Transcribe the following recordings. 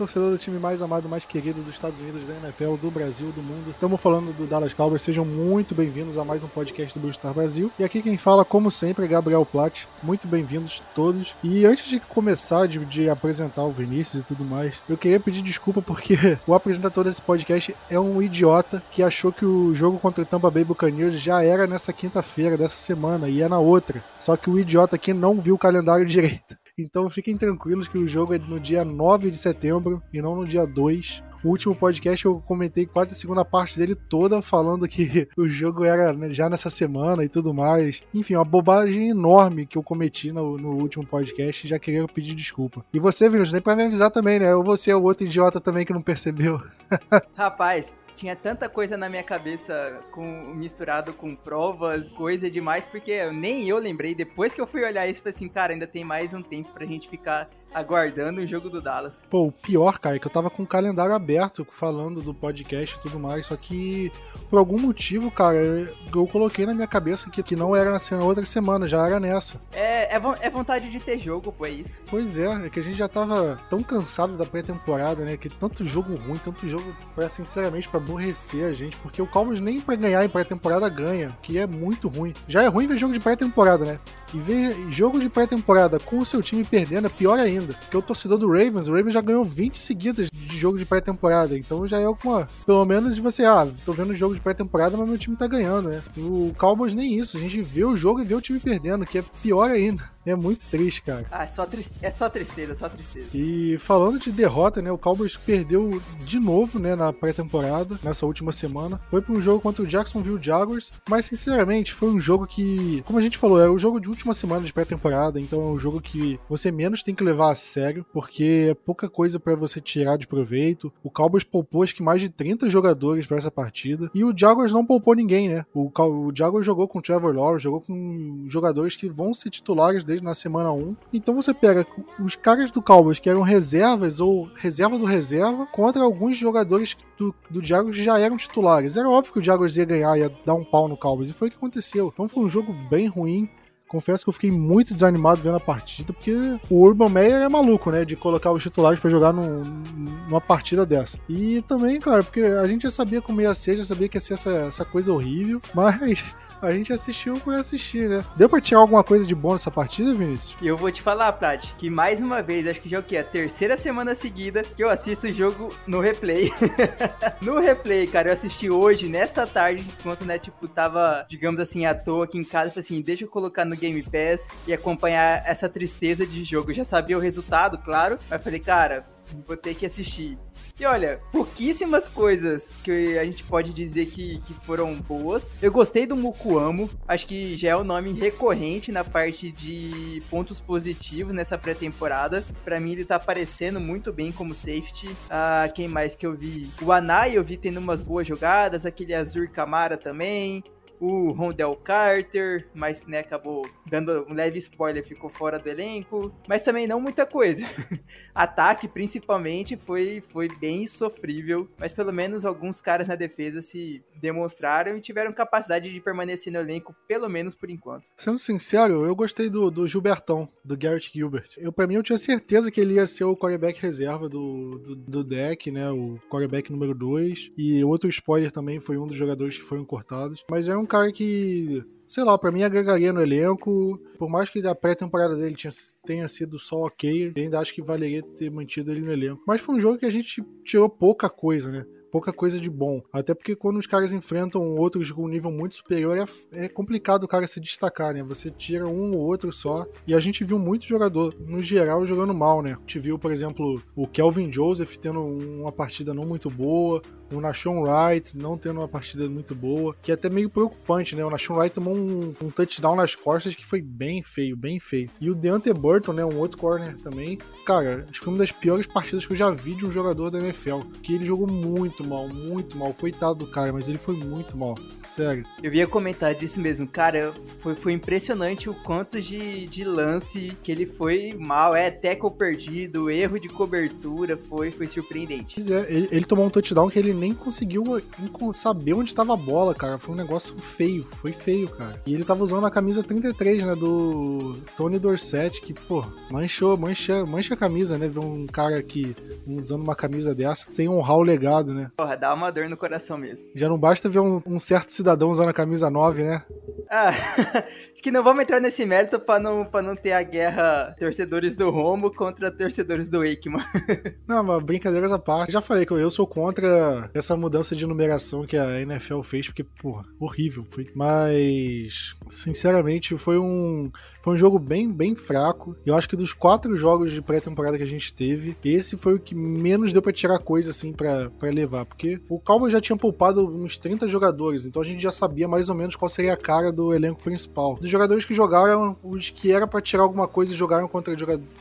torcedor do time mais amado, mais querido dos Estados Unidos, da NFL, do Brasil, do mundo. Estamos falando do Dallas Cowboys. Sejam muito bem-vindos a mais um podcast do Blue Star Brasil. E aqui quem fala, como sempre, é Gabriel Platt. Muito bem-vindos todos. E antes de começar de, de apresentar o Vinícius e tudo mais, eu queria pedir desculpa porque o apresentador desse podcast é um idiota que achou que o jogo contra o Tampa Bay Buccaneers já era nessa quinta-feira dessa semana e é na outra. Só que o idiota aqui não viu o calendário direito. Então fiquem tranquilos que o jogo é no dia 9 de setembro e não no dia 2. O último podcast eu comentei quase a segunda parte dele toda falando que o jogo era né, já nessa semana e tudo mais. Enfim, uma bobagem enorme que eu cometi no, no último podcast e já queria pedir desculpa. E você, Vinícius, nem pra me avisar também, né? Ou você é o outro idiota também que não percebeu. Rapaz, tinha tanta coisa na minha cabeça com misturado com provas, coisa demais, porque nem eu lembrei. Depois que eu fui olhar isso, falei assim, cara, ainda tem mais um tempo pra gente ficar aguardando o jogo do Dallas. Pô, o pior, cara, é que eu tava com o calendário aberto falando do podcast e tudo mais, só que por algum motivo, cara, eu coloquei na minha cabeça que, que não era na outra semana, já era nessa. É, é, é vontade de ter jogo, pô, é isso. Pois é, é que a gente já tava tão cansado da pré-temporada, né, que tanto jogo ruim, tanto jogo, pra, sinceramente, pra aborrecer a gente, porque o Cowboys nem pra ganhar em pré-temporada ganha, que é muito ruim. Já é ruim ver jogo de pré-temporada, né? E ver jogo de pré-temporada com o seu time perdendo é pior ainda. Porque o torcedor do Ravens, o Ravens já ganhou 20 seguidas de jogo de pré-temporada. Então já é alguma. Pelo menos você, ah, tô vendo jogo de pré-temporada, mas meu time tá ganhando, né? O Cowboys nem isso. A gente vê o jogo e vê o time perdendo, que é pior ainda. É muito triste, cara. Ah, é só, é só tristeza, só tristeza. E falando de derrota, né? O Cowboys perdeu de novo, né? Na pré-temporada, nessa última semana. Foi para um jogo contra o Jacksonville Jaguars. Mas, sinceramente, foi um jogo que, como a gente falou, é o jogo de última semana de pré-temporada. Então é um jogo que você menos tem que levar a sério, porque é pouca coisa para você tirar de proveito. O Cowboys poupou acho que mais de 30 jogadores para essa partida. E o Jaguars não poupou ninguém, né? O, o Jaguars jogou com o Trevor Lawrence, jogou com jogadores que vão ser titulares desde na semana 1. Então você pega os caras do Cowboys que eram reservas ou reserva do reserva contra alguns jogadores do, do Jaguars que já eram titulares. Era óbvio que o Jaguars ia ganhar, ia dar um pau no Cowboys. E foi o que aconteceu. Então foi um jogo bem ruim. Confesso que eu fiquei muito desanimado vendo a partida, porque o Urban Meyer é maluco, né? De colocar os titulares para jogar num, numa partida dessa. E também, cara, porque a gente já sabia como ia ser, já sabia que ia ser essa, essa coisa horrível, mas a gente assistiu por assistir, né? Deu pra tirar alguma coisa de bom nessa partida, Vinícius? E eu vou te falar, Plat, que mais uma vez, acho que já é o que? A terceira semana seguida que eu assisto o jogo no replay. no replay, cara, eu assisti hoje, nessa tarde, enquanto, né, tipo, tava, digamos assim, à toa aqui em casa, falei assim, deixa eu colocar no Game Pass e acompanhar essa tristeza de jogo. Eu já sabia o resultado, claro, mas falei, cara, vou ter que assistir. E olha, pouquíssimas coisas que a gente pode dizer que, que foram boas. Eu gostei do Mukuamo, acho que já é o nome recorrente na parte de pontos positivos nessa pré-temporada. Para mim ele tá aparecendo muito bem como safety. Ah, quem mais que eu vi? O Anai eu vi tendo umas boas jogadas, aquele Azur Camara também o Rondell Carter, mas né, acabou dando um leve spoiler, ficou fora do elenco, mas também não muita coisa. Ataque, principalmente, foi, foi bem sofrível, mas pelo menos alguns caras na defesa se demonstraram e tiveram capacidade de permanecer no elenco, pelo menos por enquanto. Sendo sincero, eu gostei do, do Gilbertão, do Garrett Gilbert. Eu, pra mim, eu tinha certeza que ele ia ser o quarterback reserva do, do, do deck, né, o quarterback número 2, e outro spoiler também foi um dos jogadores que foram cortados, mas é um cara que sei lá, para mim agregaria no elenco. Por mais que a pré-temporada dele tinha, tenha sido só ok, ainda acho que valeria ter mantido ele no elenco. Mas foi um jogo que a gente tirou pouca coisa, né? Pouca coisa de bom. Até porque quando os caras enfrentam outros com um nível muito superior, é, é complicado o cara se destacar, né? Você tira um ou outro só. E a gente viu muito jogador, no geral, jogando mal, né? A gente viu, por exemplo, o Kelvin Joseph tendo uma partida não muito boa, o Nashon Wright não tendo uma partida muito boa, que é até meio preocupante, né? O Nashon Wright tomou um, um touchdown nas costas que foi bem feio, bem feio. E o Deante Burton, né? Um outro corner também. Cara, acho que foi uma das piores partidas que eu já vi de um jogador da NFL, que ele jogou muito muito mal, muito mal. Coitado do cara, mas ele foi muito mal. Sério. Eu ia comentar disso mesmo. Cara, foi, foi impressionante o quanto de, de lance que ele foi mal. É, tackle perdido, erro de cobertura, foi, foi surpreendente. Pois é, ele, ele tomou um touchdown que ele nem conseguiu saber onde estava a bola, cara. Foi um negócio feio, foi feio, cara. E ele tava usando a camisa 33, né, do Tony Dorsett, que, pô, manchou, mancha, mancha a camisa, né? Ver um cara que usando uma camisa dessa, sem honrar o legado, né? Porra, dá uma dor no coração mesmo. Já não basta ver um, um certo cidadão usando a camisa 9, né? Ah, acho que não vamos entrar nesse mérito pra não, pra não ter a guerra torcedores do Romo contra torcedores do Aikman. não, mas brincadeiras à parte. Já falei que eu sou contra essa mudança de numeração que a NFL fez, porque, porra, horrível. Foi. Mas, sinceramente, foi um, foi um jogo bem, bem fraco. Eu acho que dos quatro jogos de pré-temporada que a gente teve, esse foi o que menos deu para tirar coisa, assim, para levar. Porque o Cowboys já tinha poupado uns 30 jogadores, então a gente já sabia mais ou menos qual seria a cara do elenco principal. Dos jogadores que jogaram, os que era para tirar alguma coisa jogaram contra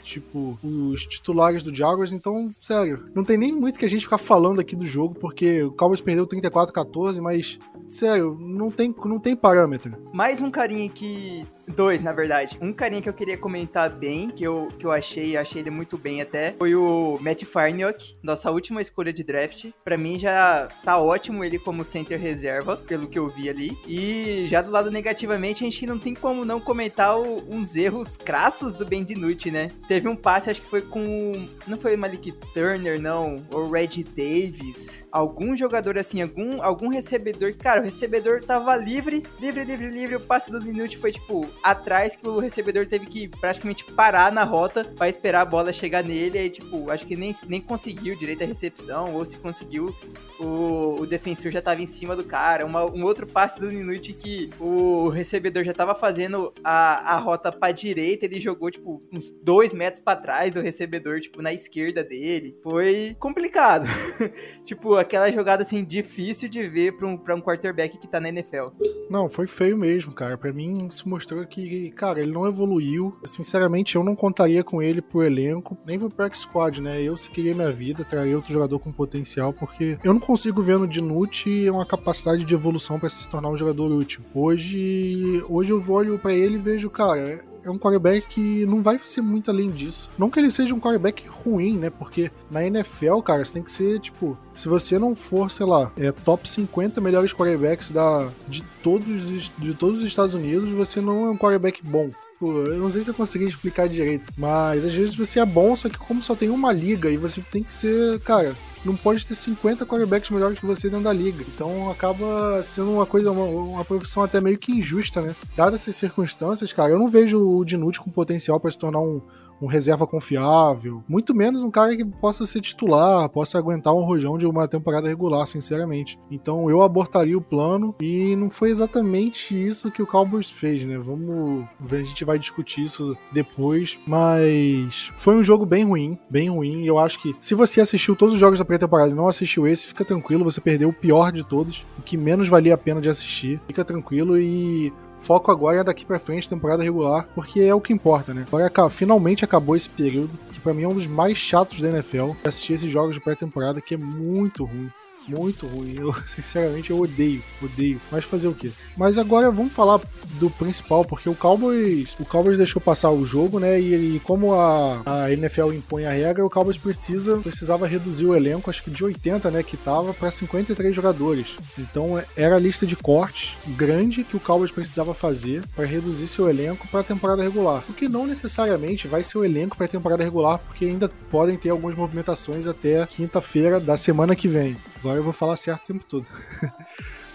tipo, os titulares do Jaguars. Então, sério, não tem nem muito que a gente ficar falando aqui do jogo, porque o Cowboys perdeu 34-14, mas, sério, não tem, não tem parâmetro. Mais um carinha que Dois, na verdade. Um carinha que eu queria comentar bem, que eu, que eu achei, achei ele muito bem até, foi o Matt Farniok, nossa última escolha de draft. Para mim já tá ótimo ele como center reserva, pelo que eu vi ali. E já do lado negativamente, a gente não tem como não comentar o, uns erros crassos do Ben DiNucci, né? Teve um passe, acho que foi com... Não foi Malik Turner, não. Ou Red Davis. Algum jogador assim, algum, algum recebedor. Cara, o recebedor tava livre, livre, livre, livre. O passe do DiNucci foi, tipo, atrás que o recebedor teve que praticamente parar na rota para esperar a bola chegar nele. Aí, tipo, acho que nem, nem conseguiu direito a recepção, ou se conseguiu, o, o defensor já tava em cima do cara. Uma, um outro passe do Minute que o recebedor já tava fazendo a, a rota pra direita, ele jogou, tipo, uns dois metros para trás do recebedor, tipo, na esquerda dele. Foi complicado. tipo, aquela jogada, assim, difícil de ver pra um, pra um quarterback que tá na NFL. Não, foi feio mesmo, cara. Pra mim, se mostrou que, cara, ele não evoluiu. Sinceramente, eu não contaria com ele pro elenco, nem pro Prax Squad, né? Eu, se queria minha vida, traria outro jogador com potencial, porque eu não consigo ver no Dinucci uma capacidade de evolução para se tornar um jogador útil. Hoje, hoje eu olho para ele e vejo, cara, é um quarterback que não vai ser muito além disso. Não que ele seja um quarterback ruim, né? Porque na NFL, cara, você tem que ser, tipo, se você não for, sei lá, é top 50 melhores quarterbacks da, de, todos, de todos os Estados Unidos, você não é um quarterback bom. eu não sei se eu consegui explicar direito, mas às vezes você é bom, só que como só tem uma liga e você tem que ser, cara, não pode ter 50 quarterbacks melhores que você dentro da liga. Então acaba sendo uma coisa, uma, uma profissão até meio que injusta, né? Dadas essas circunstâncias, cara, eu não vejo o Dinucci com potencial para se tornar um, um reserva confiável, muito menos um cara que possa ser titular, possa aguentar um rojão de uma temporada regular, sinceramente. Então eu abortaria o plano e não foi exatamente isso que o Cowboys fez, né? Vamos ver, a gente vai discutir isso depois, mas foi um jogo bem ruim, bem ruim. Eu acho que se você assistiu todos os jogos da pré-temporada e não assistiu esse, fica tranquilo, você perdeu o pior de todos, o que menos valia a pena de assistir. Fica tranquilo e Foco agora é daqui para frente, temporada regular, porque é o que importa, né? Agora finalmente acabou esse período, que para mim é um dos mais chatos da NFL, assistir esses jogos de pré-temporada, que é muito ruim muito ruim. Eu, sinceramente, eu odeio, odeio. Mas fazer o quê? Mas agora vamos falar do principal, porque o Cowboys, o Cowboys deixou passar o jogo, né? E, e como a, a NFL impõe a regra, o Cowboys precisa, precisava reduzir o elenco, acho que de 80, né, que tava para 53 jogadores. Então era a lista de cortes grande que o Cowboys precisava fazer para reduzir seu elenco para a temporada regular. O que não necessariamente vai ser o elenco para a temporada regular, porque ainda podem ter algumas movimentações até quinta-feira da semana que vem. Agora eu vou falar certo o tempo todo.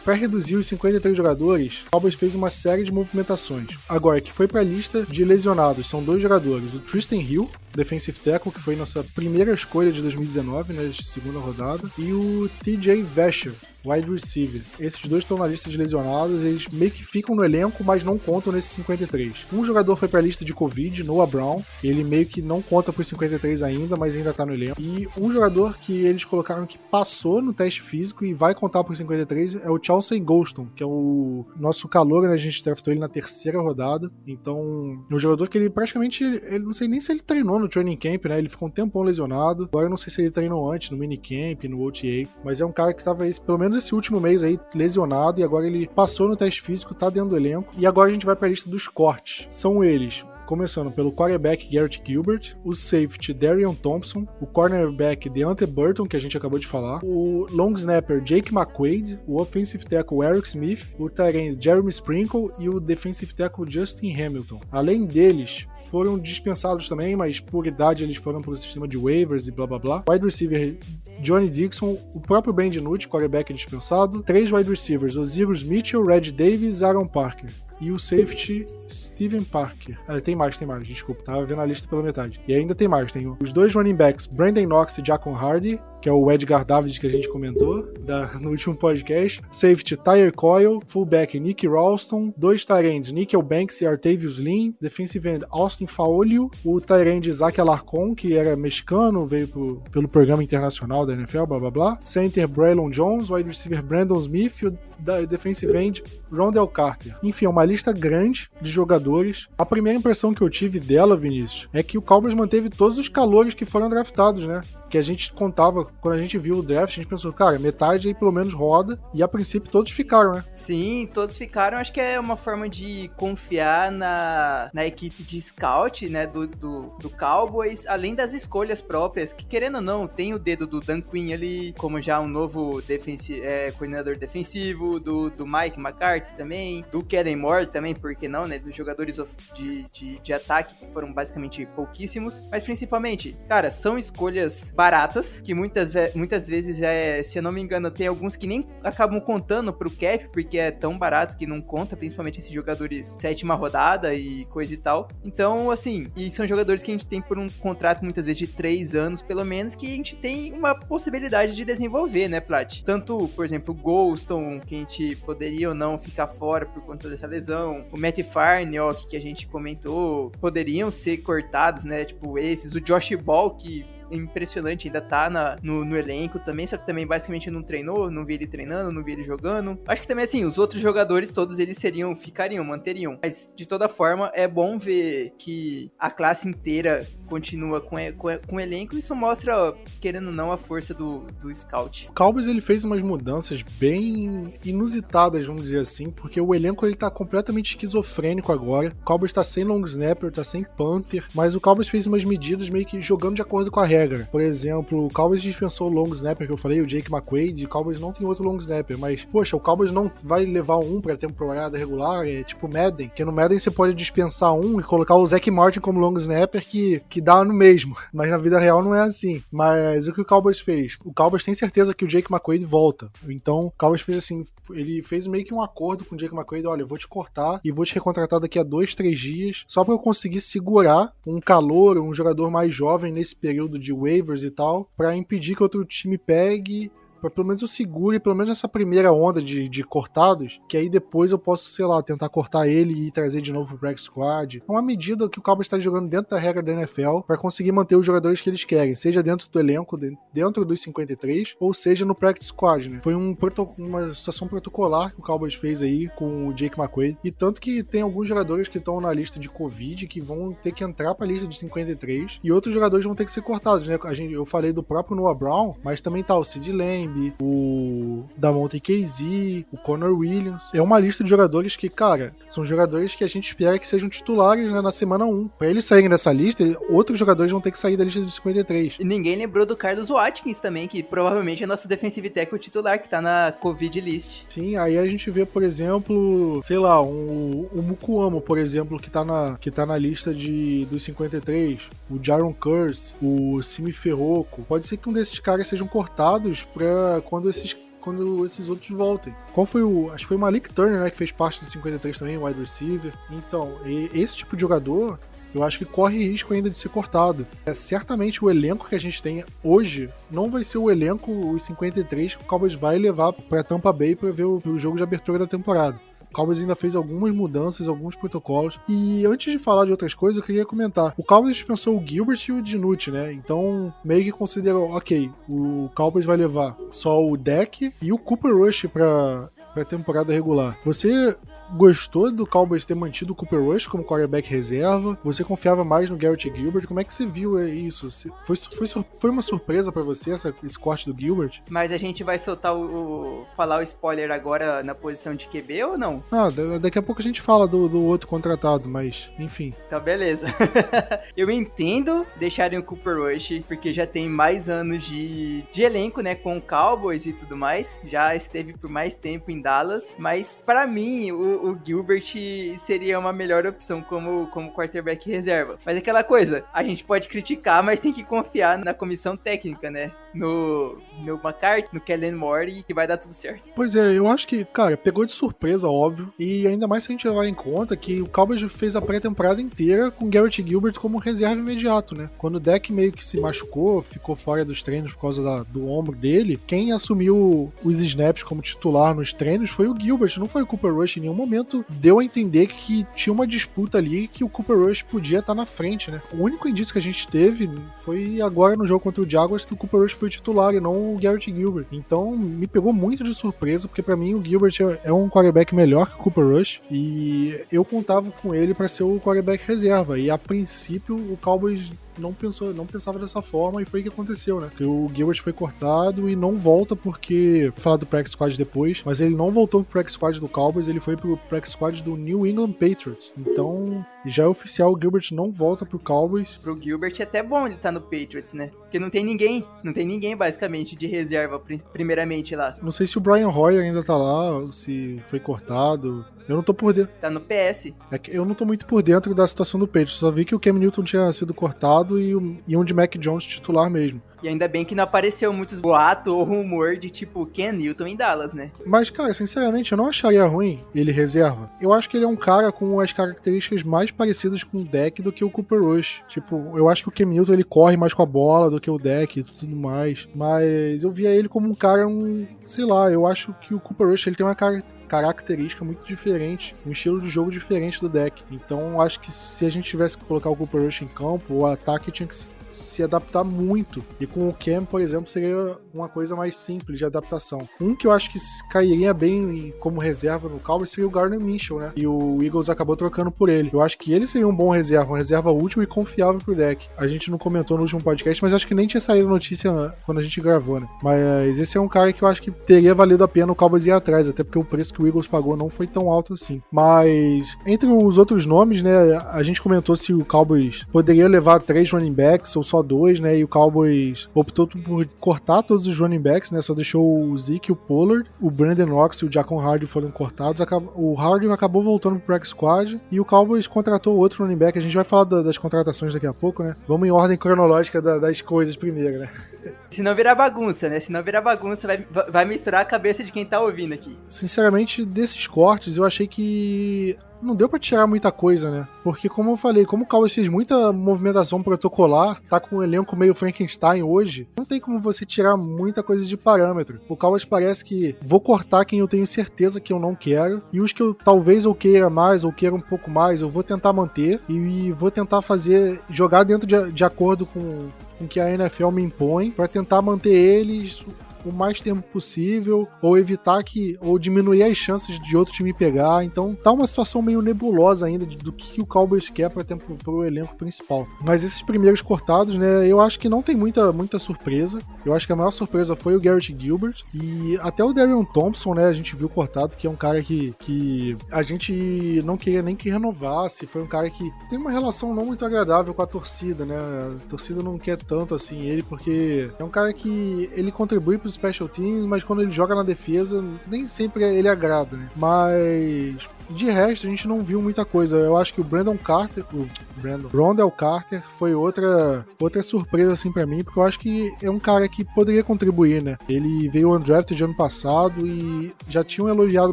Para reduzir os 53 jogadores, o Cowboys fez uma série de movimentações. Agora, que foi para a lista de lesionados, são dois jogadores: o Tristan Hill, defensive tackle, que foi nossa primeira escolha de 2019, né, segunda rodada, e o TJ Vesher, wide receiver. Esses dois estão na lista de lesionados, eles meio que ficam no elenco, mas não contam nesses 53. Um jogador foi pra lista de Covid, Noah Brown, ele meio que não conta pros 53 ainda, mas ainda tá no elenco. E um jogador que eles colocaram que passou no teste físico e vai contar pros 53 é o Chelsea Golston, que é o nosso calor, né? A gente draftou ele na terceira rodada. Então, é um jogador que ele praticamente, ele, não sei nem se ele treinou no training camp, né? Ele ficou um tempão lesionado. Agora eu não sei se ele treinou antes, no minicamp, no OTA, mas é um cara que tava esse, pelo menos esse último mês aí lesionado e agora ele passou no teste físico, tá dentro do elenco. E agora a gente vai pra lista dos cortes. São eles começando pelo quarterback Garrett Gilbert, o safety Darian Thompson, o cornerback Deante Burton, que a gente acabou de falar, o long snapper Jake McQuaid, o offensive tackle Eric Smith, o tight Jeremy Sprinkle e o defensive tackle Justin Hamilton. Além deles, foram dispensados também, mas por idade eles foram para o sistema de waivers e blá blá blá. Wide receiver Johnny Dixon, o próprio Ben DiNucci, quarterback dispensado, três wide receivers, Osiris Mitchell, Red Davis, Aaron Parker e o safety Steven Parker. Ah, tem mais, tem mais, desculpa, tava vendo a lista pela metade. E ainda tem mais, tem os dois running backs, Brandon Knox e Jacon Hardy, que é o Edgar David que a gente comentou da, no último podcast. Safety Tyre Coyle, fullback Nick Ralston, dois Tyrands Nickel Banks e Artavius Lin, defensive end Austin Faolio, o Tyrand Isaac Alarcon, que era mexicano, veio pro, pelo programa internacional da NFL, blá blá blá. Center Braylon Jones, wide receiver Brandon Smith e o defensive end Rondell Carter. Enfim, é uma lista grande de jogadores. A primeira impressão que eu tive dela, Vinícius, é que o Cowboys manteve todos os calores que foram draftados, né? Que a gente contava, quando a gente viu o draft, a gente pensou, cara, metade aí pelo menos roda, e a princípio todos ficaram, né? Sim, todos ficaram. Acho que é uma forma de confiar na, na equipe de scout, né, do, do, do Cowboys, além das escolhas próprias, que querendo ou não, tem o dedo do Dan Quinn ali, como já um novo defensi é, coordenador defensivo, do, do Mike McCarthy também, do Kellen Moore também, por que não, né? Dos jogadores de, de, de ataque, que foram basicamente pouquíssimos. Mas principalmente, cara, são escolhas baratas, que muitas, muitas vezes, é, se eu não me engano, tem alguns que nem acabam contando pro cap, porque é tão barato que não conta, principalmente esses jogadores sétima rodada e coisa e tal. Então, assim, e são jogadores que a gente tem por um contrato muitas vezes de três anos, pelo menos, que a gente tem uma possibilidade de desenvolver, né, Plat? Tanto, por exemplo, o Golston, que a gente poderia ou não ficar fora por conta dessa lesão, o Matt Farniok, que a gente comentou, poderiam ser cortados, né? Tipo, esses, o Josh Ball, que impressionante, ainda tá na, no, no, elenco também, só que também basicamente não treinou, não vi ele treinando, não vi ele jogando. Acho que também, assim, os outros jogadores, todos eles seriam, ficariam, manteriam. Mas, de toda forma, é bom ver que a classe inteira continua com, com, com o elenco. Isso mostra, querendo ou não, a força do, do scout. O Cowboys, ele fez umas mudanças bem inusitadas, vamos dizer assim, porque o elenco, ele tá completamente esquizofrênico agora. O Cowboys tá sem long snapper, tá sem punter, mas o Cowboys fez umas medidas meio que jogando de acordo com a regra. Por exemplo, o Cowboys dispensou o long snapper que eu falei, o Jake McQuaid, o Cowboys não tem outro long snapper, mas, poxa, o Cowboys não vai levar um pra temporada regular, é tipo Madden, que no Madden você pode dispensar um e colocar o Zach Martin como long snapper que, que dá no mesmo, mas na vida real não é assim. Mas o que o Cowboys fez? O Cowboys tem certeza que o Jake McQuaid volta, então o Cowboys fez assim, ele fez meio que um acordo com o Jake McQuaid, olha, eu vou te cortar e vou te recontratar daqui a dois, três dias, só para eu conseguir segurar um calor, um jogador mais jovem nesse período de waivers e tal, para impedir que outro time pegue para pelo menos eu segure, pelo menos essa primeira onda de, de cortados, que aí depois eu posso, sei lá, tentar cortar ele e trazer de novo pro Black Squad. É uma medida que o Cowboys está jogando dentro da regra da NFL para conseguir manter os jogadores que eles querem, seja dentro do elenco, dentro dos 53, ou seja no Practice Squad, né? Foi um uma situação protocolar que o Cowboys fez aí com o Jake McQuaid, e tanto que tem alguns jogadores que estão na lista de Covid que vão ter que entrar para a lista de 53, e outros jogadores vão ter que ser cortados, né? A gente, eu falei do próprio Noah Brown, mas também tá o Sid Lamb, Lamb, o Damonte KZ, o Connor Williams. É uma lista de jogadores que, cara, são jogadores que a gente espera que sejam titulares né, na semana 1. Pra eles saírem dessa lista, outros jogadores vão ter que sair da lista dos 53. E ninguém lembrou do Carlos Watkins também, que provavelmente é nosso defensive tackle titular, que tá na Covid list. Sim, aí a gente vê, por exemplo, sei lá, um, o Mukuamo, por exemplo, que tá na, que tá na lista de, dos 53, o Jaron Curse, o Simi Ferroco. Pode ser que um desses caras sejam cortados pra quando esses quando esses outros voltem. Qual foi o. Acho que foi o Malik Turner, né? Que fez parte do 53 também, wide receiver. Então, esse tipo de jogador eu acho que corre risco ainda de ser cortado. É certamente o elenco que a gente tem hoje não vai ser o elenco os 53 que o Cowboys vai levar para Tampa Bay para ver o, o jogo de abertura da temporada. Cowboys ainda fez algumas mudanças, alguns protocolos. E antes de falar de outras coisas, eu queria comentar. O Cowboys dispensou o Gilbert e o Dinucci, né? Então, meio que considerou, ok, o Cowboys vai levar só o deck e o Cooper Rush pra pra temporada regular. Você gostou do Cowboys ter mantido o Cooper Rush como quarterback reserva? Você confiava mais no Garrett Gilbert? Como é que você viu isso? Foi, foi, foi uma surpresa para você essa, esse corte do Gilbert? Mas a gente vai soltar o, o, falar o spoiler agora na posição de QB ou não? Ah, daqui a pouco a gente fala do, do outro contratado, mas enfim. Então beleza. Eu entendo deixarem o Cooper Rush, porque já tem mais anos de, de elenco, né, com o Cowboys e tudo mais. Já esteve por mais tempo em Dallas, mas para mim o, o, Gilbert seria uma melhor opção como, como quarterback reserva. Mas aquela coisa, a gente pode criticar, mas tem que confiar na comissão técnica, né? No, no McCarthy, no Kellen Moore, que vai dar tudo certo. Pois é, eu acho que, cara, pegou de surpresa, óbvio, e ainda mais se a gente levar em conta que o Cowboys fez a pré-temporada inteira com Garrett Gilbert como reserva imediato, né? Quando o deck meio que se machucou, ficou fora dos treinos por causa da, do ombro dele, quem assumiu os snaps como titular nos treinos foi o Gilbert, não foi o Cooper Rush. Em nenhum momento deu a entender que tinha uma disputa ali que o Cooper Rush podia estar na frente, né? O único indício que a gente teve foi agora no jogo contra o Jaguars que o Cooper Rush foi titular e não o Garrett Gilbert. Então me pegou muito de surpresa, porque para mim o Gilbert é um quarterback melhor que o Cooper Rush e eu contava com ele para ser o quarterback reserva. E a princípio o Cowboys não pensou, não pensava dessa forma e foi o que aconteceu, né? Que o Gilbert foi cortado e não volta porque vou falar do practice squad depois, mas ele não voltou pro practice squad do Cowboys, ele foi pro practice squad do New England Patriots. Então, já é oficial, o Gilbert não volta pro Cowboys. Pro Gilbert é até bom ele estar tá no Patriots, né? Porque não tem ninguém, não tem ninguém basicamente de reserva primeiramente lá. Não sei se o Brian Hoyer ainda tá lá, se foi cortado. Eu não tô por dentro. Tá no PS. É que eu não tô muito por dentro da situação do Patriots. Só vi que o Cam Newton tinha sido cortado e, o, e um de Mac Jones titular mesmo. E ainda bem que não apareceu muitos boatos ou rumor de tipo Ken Newton em Dallas, né? Mas, cara, sinceramente, eu não acharia ruim ele reserva. Eu acho que ele é um cara com as características mais parecidas com o deck do que o Cooper Rush. Tipo, eu acho que o Ken Newton ele corre mais com a bola do que o deck e tudo mais. Mas eu via ele como um cara, um, sei lá, eu acho que o Cooper Rush ele tem uma cara característica muito diferente, um estilo de jogo diferente do deck. Então acho que se a gente tivesse que colocar o Cooper Rush em campo, o ataque tinha que se adaptar muito. E com o Cam, por exemplo, seria uma coisa mais simples de adaptação. Um que eu acho que cairia bem como reserva no Cowboys seria o Gardner Minshew, né? E o Eagles acabou trocando por ele. Eu acho que ele seria um bom reserva, uma reserva útil e confiável pro deck. A gente não comentou no último podcast, mas acho que nem tinha saído notícia quando a gente gravou, né? Mas esse é um cara que eu acho que teria valido a pena o Cowboys ir atrás, até porque o preço que o Eagles pagou não foi tão alto assim. Mas entre os outros nomes, né, a gente comentou se o Cowboys poderia levar três running backs ou só dois, né? E o Cowboys optou por cortar todos os running backs, né? Só deixou o Zeke, o Pollard, o Brandon Knox e o Jacon Hardy foram cortados. O Hardy acabou voltando pro practice squad e o Cowboys contratou outro running back. A gente vai falar das contratações daqui a pouco, né? Vamos em ordem cronológica das coisas primeiro, né? Se não virar bagunça, né? Se não virar bagunça, vai, vai misturar a cabeça de quem tá ouvindo aqui. Sinceramente, desses cortes, eu achei que não deu para tirar muita coisa, né? Porque, como eu falei, como o Cowboys fez muita movimentação protocolar, tá com um elenco meio Frankenstein hoje, não tem como você tirar muita coisa de parâmetro. O Cowboys parece que vou cortar quem eu tenho certeza que eu não quero, e os que eu talvez eu queira mais ou queira um pouco mais, eu vou tentar manter e vou tentar fazer, jogar dentro de, de acordo com, com que a NFL me impõe para tentar manter eles o mais tempo possível, ou evitar que, ou diminuir as chances de outro time pegar. Então tá uma situação meio nebulosa ainda do que o Cowboys quer para pro elenco principal. Mas esses primeiros cortados, né, eu acho que não tem muita, muita surpresa. Eu acho que a maior surpresa foi o Garrett Gilbert e até o Darion Thompson, né, a gente viu cortado, que é um cara que, que a gente não queria nem que renovasse. Foi um cara que tem uma relação não muito agradável com a torcida, né? A torcida não quer tanto assim ele, porque é um cara que ele contribui pros special teams, mas quando ele joga na defesa, nem sempre ele agrada, né? Mas de resto, a gente não viu muita coisa. Eu acho que o Brandon Carter, o Brandon Rondell Carter, foi outra, outra surpresa, assim, para mim, porque eu acho que é um cara que poderia contribuir, né? Ele veio undrafted ano passado e já tinham elogiado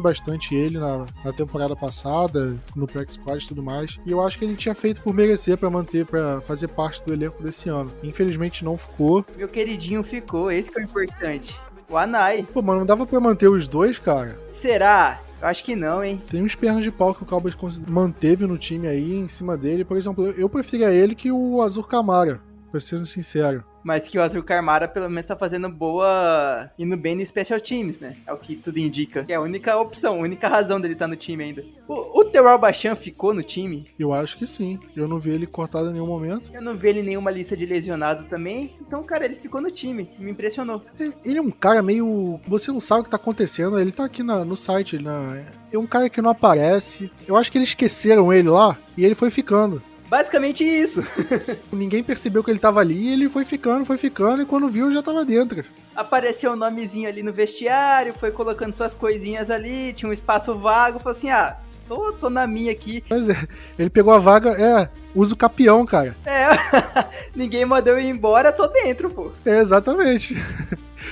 bastante ele na, na temporada passada, no practice squad e tudo mais. E eu acho que ele tinha feito por merecer para manter, para fazer parte do elenco desse ano. Infelizmente não ficou. Meu queridinho ficou, esse que é o importante. O Anai. Pô, mas não dava pra manter os dois, cara? Será? Eu acho que não, hein? Tem uns pernas de pau que o Cowboys manteve no time aí, em cima dele. Por exemplo, eu preferia ele que o Azur Camara, pra ser sincero. Mas que o Azul Carmara pelo menos tá fazendo boa. indo bem no Special Teams, né? É o que tudo indica. Que é a única opção, a única razão dele estar tá no time ainda. O, o Terrell Bachan ficou no time? Eu acho que sim. Eu não vi ele cortado em nenhum momento. Eu não vi ele em nenhuma lista de lesionado também. Então, cara, ele ficou no time. Me impressionou. Ele é um cara meio. Você não sabe o que tá acontecendo. Ele tá aqui na, no site. Na... É um cara que não aparece. Eu acho que eles esqueceram ele lá e ele foi ficando. Basicamente isso. Ninguém percebeu que ele tava ali e ele foi ficando, foi ficando, e quando viu já tava dentro. Apareceu o um nomezinho ali no vestiário, foi colocando suas coisinhas ali, tinha um espaço vago, falou assim: ah, tô, tô na minha aqui. Pois é, ele pegou a vaga, é, usa o capião, cara. É, ninguém mandou ir embora, tô dentro, pô. É, exatamente.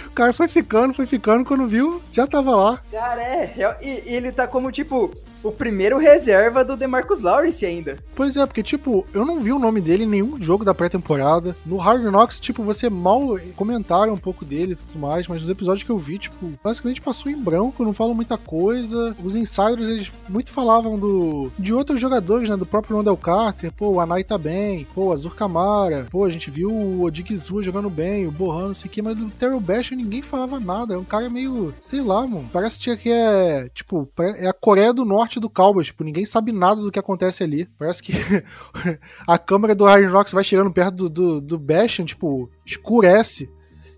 O cara foi ficando, foi ficando, quando viu, já tava lá. Cara, é, e ele tá como, tipo, o primeiro reserva do DeMarcus Lawrence ainda. Pois é, porque, tipo, eu não vi o nome dele em nenhum jogo da pré-temporada. No Hard Knocks, tipo, você mal comentaram um pouco dele e tudo mais, mas nos episódios que eu vi, tipo, basicamente passou em branco, não falam muita coisa. Os insiders, eles muito falavam do de outros jogadores, né, do próprio Rondell Carter, pô, o Anai tá bem, pô, Azur Kamara, pô, a gente viu o Odigizua jogando bem, o Bohan, não sei o que, mas do Terrell Bash ninguém falava nada. É um cara meio, sei lá, mano, parece que é, tipo, é a Coreia do Norte do Cowboys. Tipo, ninguém sabe nada do que acontece ali. Parece que a câmera do Hard Knocks vai chegando perto do, do, do Bastion, tipo, escurece.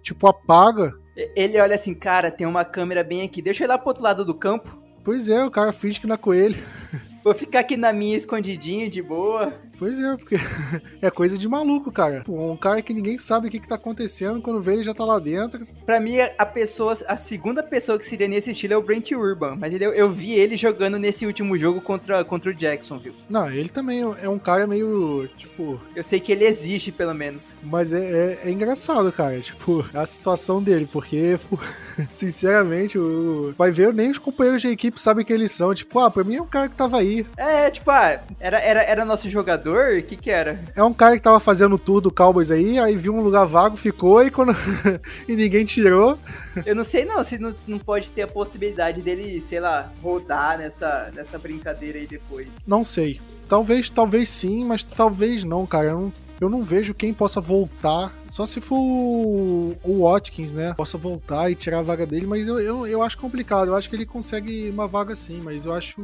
Tipo, apaga. Ele olha assim, cara, tem uma câmera bem aqui. Deixa eu ir lá pro outro lado do campo. Pois é, o cara finge que não é coelho. Vou ficar aqui na minha escondidinho, de boa. Pois é, porque é coisa de maluco, cara. Um cara que ninguém sabe o que, que tá acontecendo, quando vê ele já tá lá dentro. Pra mim, a pessoa, a segunda pessoa que seria nesse estilo é o Brent Urban. Mas ele, eu vi ele jogando nesse último jogo contra, contra o Jackson, viu? Não, ele também é um cara meio, tipo... Eu sei que ele existe, pelo menos. Mas é, é, é engraçado, cara, tipo, a situação dele, porque, sinceramente, o... vai ver, nem os companheiros de equipe sabem quem eles são. Tipo, ah, pra mim é um cara que tava aí. É, tipo, ah, era, era, era nosso jogador O que que era? É um cara que tava fazendo o tour do Cowboys aí, aí viu um lugar vago, ficou e quando e ninguém tirou. Eu não sei não, se não, não pode ter a possibilidade dele, sei lá, rodar nessa, nessa brincadeira aí depois. Não sei. Talvez, talvez sim, mas talvez não, cara. Eu não, eu não vejo quem possa voltar só se for o, Watkins, né? Possa voltar e tirar a vaga dele, mas eu, eu, eu acho complicado. Eu acho que ele consegue uma vaga sim, mas eu acho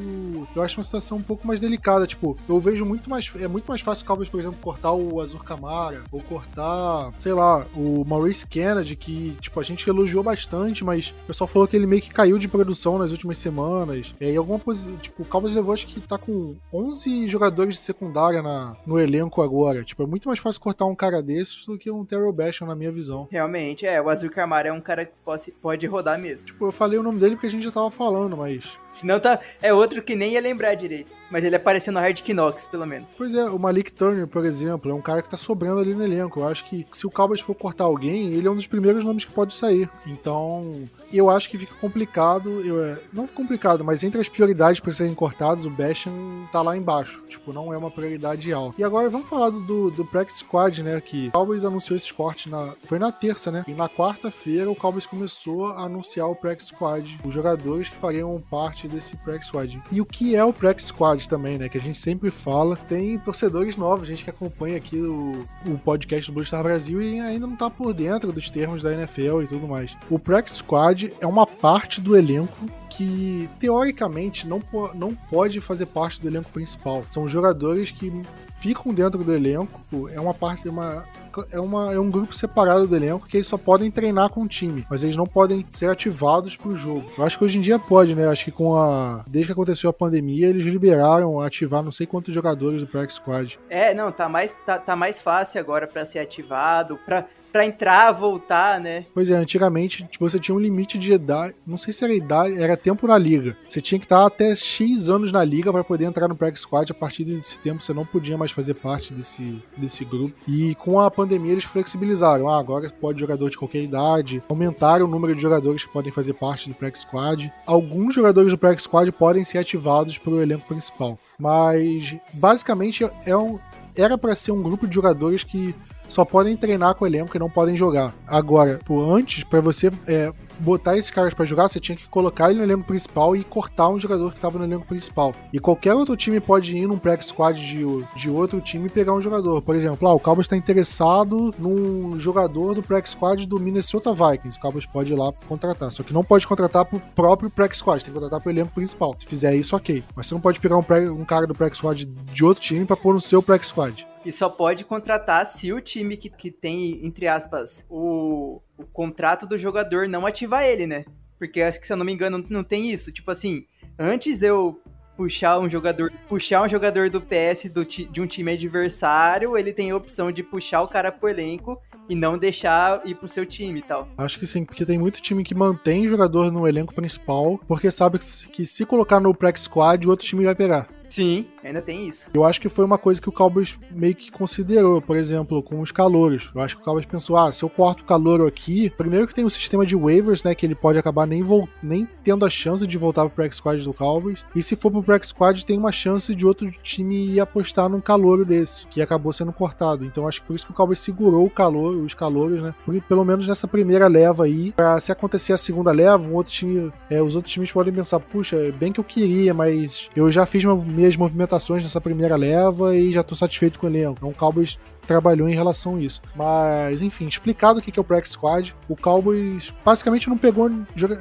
eu acho uma situação um pouco mais delicada. Tipo, eu vejo muito mais. É muito mais fácil o Cowboys, por exemplo, cortar o Azur Camara, ou cortar, sei lá, o Maurice Kennedy, que, tipo, a gente elogiou bastante, mas o pessoal falou que ele meio que caiu de produção nas últimas semanas. É, e alguma posição. Tipo, o Cowboys levou, acho que tá com 11 jogadores de secundária na, no elenco agora. Tipo, é muito mais fácil cortar um cara desses do que um Terrell Bastion, na minha visão. Realmente, é. O Azul Camara é um cara que pode, pode rodar mesmo. Tipo, eu falei o nome dele porque a gente já tava falando, mas. Senão tá. É outro que nem ia lembrar direito. Mas ele apareceu no Hard Knox, pelo menos. Pois é, o Malik Turner, por exemplo, é um cara que tá sobrando ali no elenco. Eu acho que se o Cowboys for cortar alguém, ele é um dos primeiros nomes que pode sair. Então, eu acho que fica complicado. Eu, é, não complicado, mas entre as prioridades para serem cortados, o Bastion tá lá embaixo. Tipo, não é uma prioridade alta. E agora vamos falar do, do, do Practice Squad, né? Que o Cowboys anunciou esse corte na. Foi na terça, né? E na quarta-feira o Cowboys começou a anunciar o Practice Squad. Os jogadores que fariam parte desse Practice Squad. E o que é o Practice Squad? também, né? Que a gente sempre fala. Tem torcedores novos, gente que acompanha aqui o, o podcast do Blue Star Brasil e ainda não tá por dentro dos termos da NFL e tudo mais. O Practice Squad é uma parte do elenco que teoricamente não, não pode fazer parte do elenco principal. São jogadores que ficam dentro do elenco, é uma parte, uma é, uma, é um grupo separado do elenco que eles só podem treinar com o time, mas eles não podem ser ativados pro jogo. Eu acho que hoje em dia pode, né? Acho que com a. Desde que aconteceu a pandemia, eles liberaram ativar não sei quantos jogadores do Practice Squad. É, não, tá mais, tá, tá mais fácil agora para ser ativado, pra, pra entrar, voltar, né? Pois é, antigamente você tinha um limite de idade, não sei se era idade, era tempo na liga. Você tinha que estar até X anos na liga para poder entrar no Practice Squad. A partir desse tempo você não podia mais fazer parte desse, desse grupo. E com a pandemia eles flexibilizaram. Ah, agora pode jogador de qualquer idade. Aumentaram o número de jogadores que podem fazer parte do Practice Squad. Alguns jogadores do Practice Squad podem ser ativados pelo elenco principal. Mas basicamente é um, era para ser um grupo de jogadores que só podem treinar com o elenco e não podem jogar. Agora, por antes, para você é, botar esses caras para jogar, você tinha que colocar ele no elenco principal e cortar um jogador que estava no elenco principal. E qualquer outro time pode ir num practice squad de, de outro time e pegar um jogador. Por exemplo, ah, o Cowboys está interessado num jogador do practice squad do Minnesota Vikings. O Cowboys pode ir lá contratar. Só que não pode contratar pro próprio practice squad, tem que contratar pro elenco principal. Se fizer isso, ok. Mas você não pode pegar um, um cara do practice squad de outro time para pôr no seu practice squad. E só pode contratar se o time que, que tem, entre aspas, o, o contrato do jogador não ativar ele, né? Porque acho que, se eu não me engano, não tem isso. Tipo assim, antes eu puxar um jogador, puxar um jogador do PS do, de um time adversário, ele tem a opção de puxar o cara pro elenco e não deixar ir pro seu time e tal. Acho que sim, porque tem muito time que mantém jogador no elenco principal, porque sabe que, se colocar no Prax Squad, o outro time vai pegar. Sim, ainda tem isso. Eu acho que foi uma coisa que o Cowboys meio que considerou, por exemplo, com os calouros. Eu acho que o Cowboys pensou, ah, se eu corto o calouro aqui, primeiro que tem o sistema de waivers, né, que ele pode acabar nem, nem tendo a chance de voltar pro Practice Squad do Cowboys, e se for pro Practice Squad tem uma chance de outro time ir apostar num calouro desse, que acabou sendo cortado. Então acho que por isso que o Cowboys segurou o calor, os calouros, né, pelo menos nessa primeira leva aí, pra se acontecer a segunda leva, um outro time, é, os outros times podem pensar, puxa, bem que eu queria, mas eu já fiz uma minhas movimentações nessa primeira leva e já tô satisfeito com o elenco. Então o Cowboys trabalhou em relação a isso. Mas, enfim, explicado o que é o Practice Squad, o Cowboys basicamente não pegou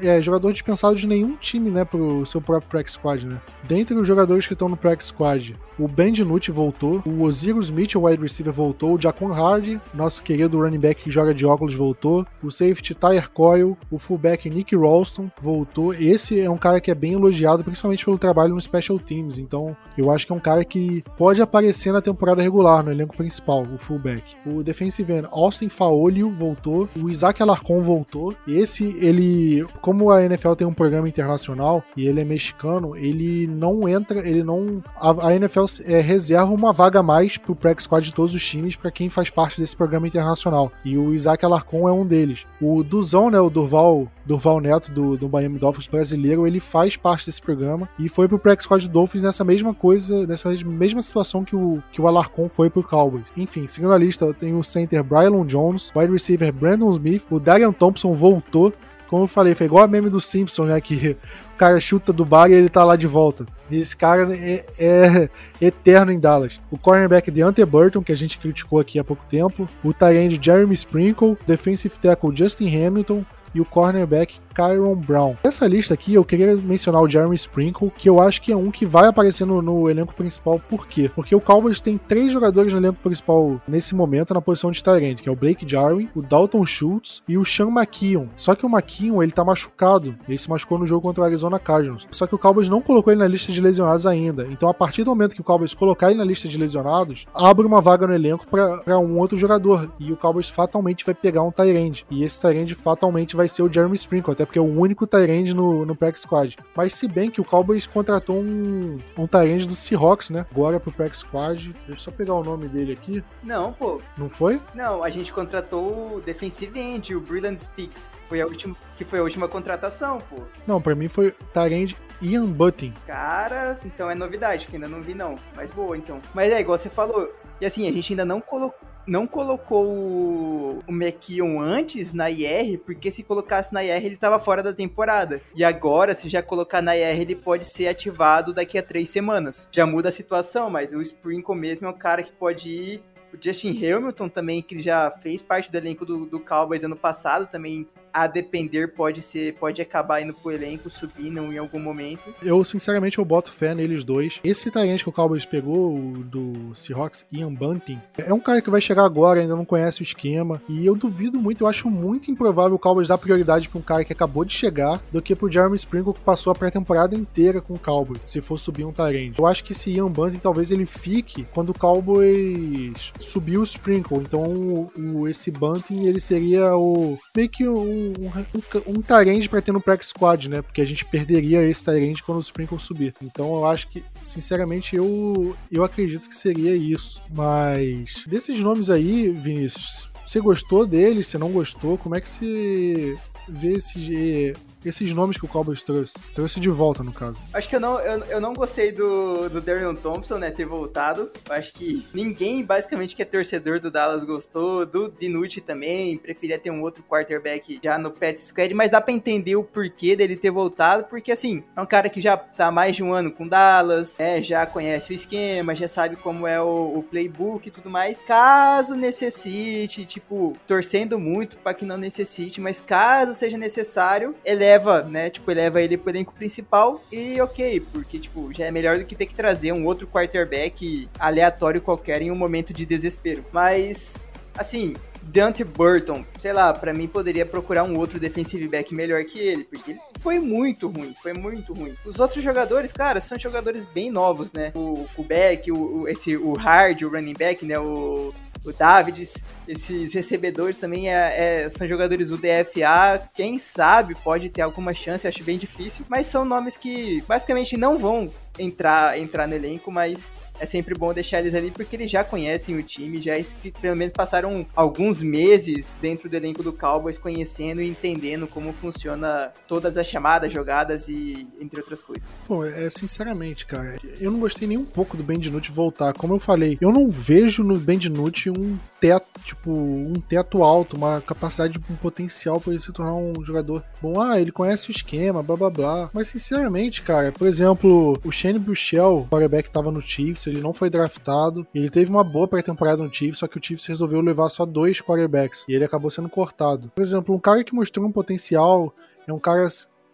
é, jogador dispensado de nenhum time, né, pro seu próprio Practice Squad, né. Dentre os jogadores que estão no Practice Squad, o Ben DiNucci voltou, o Osiris o wide receiver, voltou, o Jacon Hardy, nosso querido running back que joga de óculos, voltou, o safety Tyre Coyle, o fullback Nick Ralston voltou. Esse é um cara que é bem elogiado, principalmente pelo trabalho no Special Teams, então eu acho que é um cara que pode aparecer na temporada regular, no elenco principal fullback. O defensive end Austin Faolio voltou, o Isaac Alarcon voltou. Esse, ele, como a NFL tem um programa internacional e ele é mexicano, ele não entra, ele não. A, a NFL é, reserva uma vaga a mais pro practice squad de todos os times para quem faz parte desse programa internacional. E o Isaac Alarcon é um deles. O Duzão, né, o Durval Durval Neto, do, do Miami Dolphins brasileiro, ele faz parte desse programa e foi pro Practice Squad Dolphins nessa mesma coisa, nessa mesma situação que o, que o Alarcon foi pro Cowboys. Enfim, seguindo a lista, tem o center Brylon Jones, wide receiver Brandon Smith, o Darian Thompson voltou, como eu falei, foi igual a meme do Simpson, né? Que o cara chuta do bar e ele tá lá de volta. E esse cara é, é eterno em Dallas. O cornerback Deante Burton, que a gente criticou aqui há pouco tempo. O tight Jeremy Sprinkle. Defensive tackle Justin Hamilton e o cornerback Kyron Brown. Nessa lista aqui, eu queria mencionar o Jeremy Sprinkle, que eu acho que é um que vai aparecer no, no, elenco principal. Por quê? Porque o Cowboys tem três jogadores no elenco principal nesse momento na posição de Tyrant, que é o Blake Jarwin, o Dalton Schultz e o Sean McKeon. Só que o McKeon, ele tá machucado. Ele se machucou no jogo contra o Arizona Cardinals. Só que o Cowboys não colocou ele na lista de lesionados ainda. Então, a partir do momento que o Cowboys colocar ele na lista de lesionados, abre uma vaga no elenco para um outro jogador. E o Cowboys fatalmente vai pegar um Tyrant. E esse Tyrant fatalmente vai ser o Jeremy Sprinkle, até porque é o único Tyrande no, no Practice Squad. Mas se bem que o Cowboys contratou um, um Tyrande do Seahawks, né? Agora pro Practice Squad. Deixa eu só pegar o nome dele aqui. Não, pô. Não foi? Não, a gente contratou o Defensive End, o Brilliant Speaks. Foi a última, que foi a última contratação, pô. Não, pra mim foi Tyrande Ian Button. Cara, então é novidade, que ainda não vi não. Mas boa, então. Mas é, igual você falou. E assim, a gente ainda não colocou não colocou o, o Mekion antes na IR, porque se colocasse na IR ele tava fora da temporada. E agora, se já colocar na IR, ele pode ser ativado daqui a três semanas. Já muda a situação, mas o Sprinkle mesmo é um cara que pode ir. O Justin Hamilton também, que já fez parte do elenco do, do Cowboys ano passado, também a depender pode ser, pode acabar indo pro elenco, subindo em algum momento. Eu, sinceramente, eu boto fé neles dois. Esse Tyrant que o Cowboys pegou, do Seahawks, Ian Bunting, é um cara que vai chegar agora, ainda não conhece o esquema, e eu duvido muito, eu acho muito improvável o Cowboys dar prioridade pra um cara que acabou de chegar do que pro Jeremy Sprinkle que passou a pré-temporada inteira com o Cowboys, se for subir um Tyrant. Eu acho que esse Ian Bunting talvez ele fique quando o Cowboys subir o Sprinkle. Então, o, o, esse Bunting, ele seria o meio que um, um, um Tyrande pra ter no Prax Squad, né? Porque a gente perderia esse Tyrande quando o Sprinkle subir. Então, eu acho que, sinceramente, eu, eu acredito que seria isso. Mas, desses nomes aí, Vinícius, você gostou deles? Você não gostou? Como é que você vê esse, esses nomes que o Cowboys trouxe. Trouxe de volta, no caso. Acho que eu não, eu, eu não gostei do, do Darion Thompson, né, ter voltado. Eu acho que ninguém, basicamente, que é torcedor do Dallas gostou. Do Dinucci também, preferia ter um outro quarterback já no Pet Squad, mas dá pra entender o porquê dele ter voltado, porque, assim, é um cara que já tá mais de um ano com Dallas, né, já conhece o esquema, já sabe como é o, o playbook e tudo mais. Caso necessite, tipo, torcendo muito para que não necessite, mas caso seja necessário, eleva eleva, né? Tipo, eleva ele pro elenco principal e ok, porque, tipo, já é melhor do que ter que trazer um outro quarterback aleatório qualquer em um momento de desespero. Mas, assim, Dante Burton, sei lá, para mim poderia procurar um outro defensive back melhor que ele, porque ele foi muito ruim, foi muito ruim. Os outros jogadores, cara, são jogadores bem novos, né? O fullback, o, o esse, o hard, o running back, né? O o Davids, esses recebedores também é, é, são jogadores do DFA. Quem sabe pode ter alguma chance, acho bem difícil. Mas são nomes que basicamente não vão entrar, entrar no elenco, mas é sempre bom deixar eles ali porque eles já conhecem o time, já pelo menos passaram alguns meses dentro do elenco do Cowboys conhecendo e entendendo como funciona todas as chamadas, jogadas e entre outras coisas. Bom, é sinceramente, cara, eu não gostei nem um pouco do Ben DiNucci voltar. Como eu falei, eu não vejo no Ben DiNucci um teto, tipo, um teto alto, uma capacidade, um potencial para ele se tornar um jogador bom. Ah, ele conhece o esquema, blá blá blá. Mas sinceramente, cara, por exemplo, o Shane Buchel, o quarterback tava no Chiefs, ele não foi draftado. Ele teve uma boa pré-temporada no Chiefs, só que o Chiefs resolveu levar só dois quarterbacks e ele acabou sendo cortado. Por exemplo, um cara que mostrou um potencial é um cara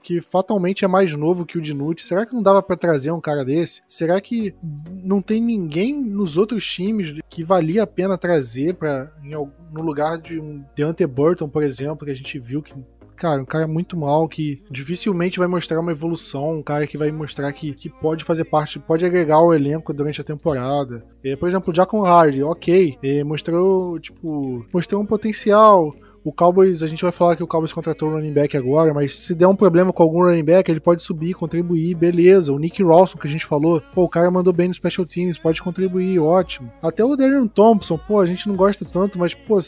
que fatalmente é mais novo que o Dinucci. Será que não dava para trazer um cara desse? Será que não tem ninguém nos outros times que valia a pena trazer para no lugar de um Deante Burton, por exemplo, que a gente viu que cara, um cara muito mal que dificilmente vai mostrar uma evolução, um cara que vai mostrar que, que pode fazer parte, pode agregar ao elenco durante a temporada. É, por exemplo, o Jacon Hardy, ok, é, mostrou, tipo, mostrou um potencial, o Cowboys, a gente vai falar que o Cowboys contratou o running back agora, mas se der um problema com algum running back, ele pode subir, contribuir, beleza. O Nick Rawson, que a gente falou, pô, o cara mandou bem no Special Teams, pode contribuir, ótimo. Até o Darian Thompson, pô, a gente não gosta tanto, mas, pô,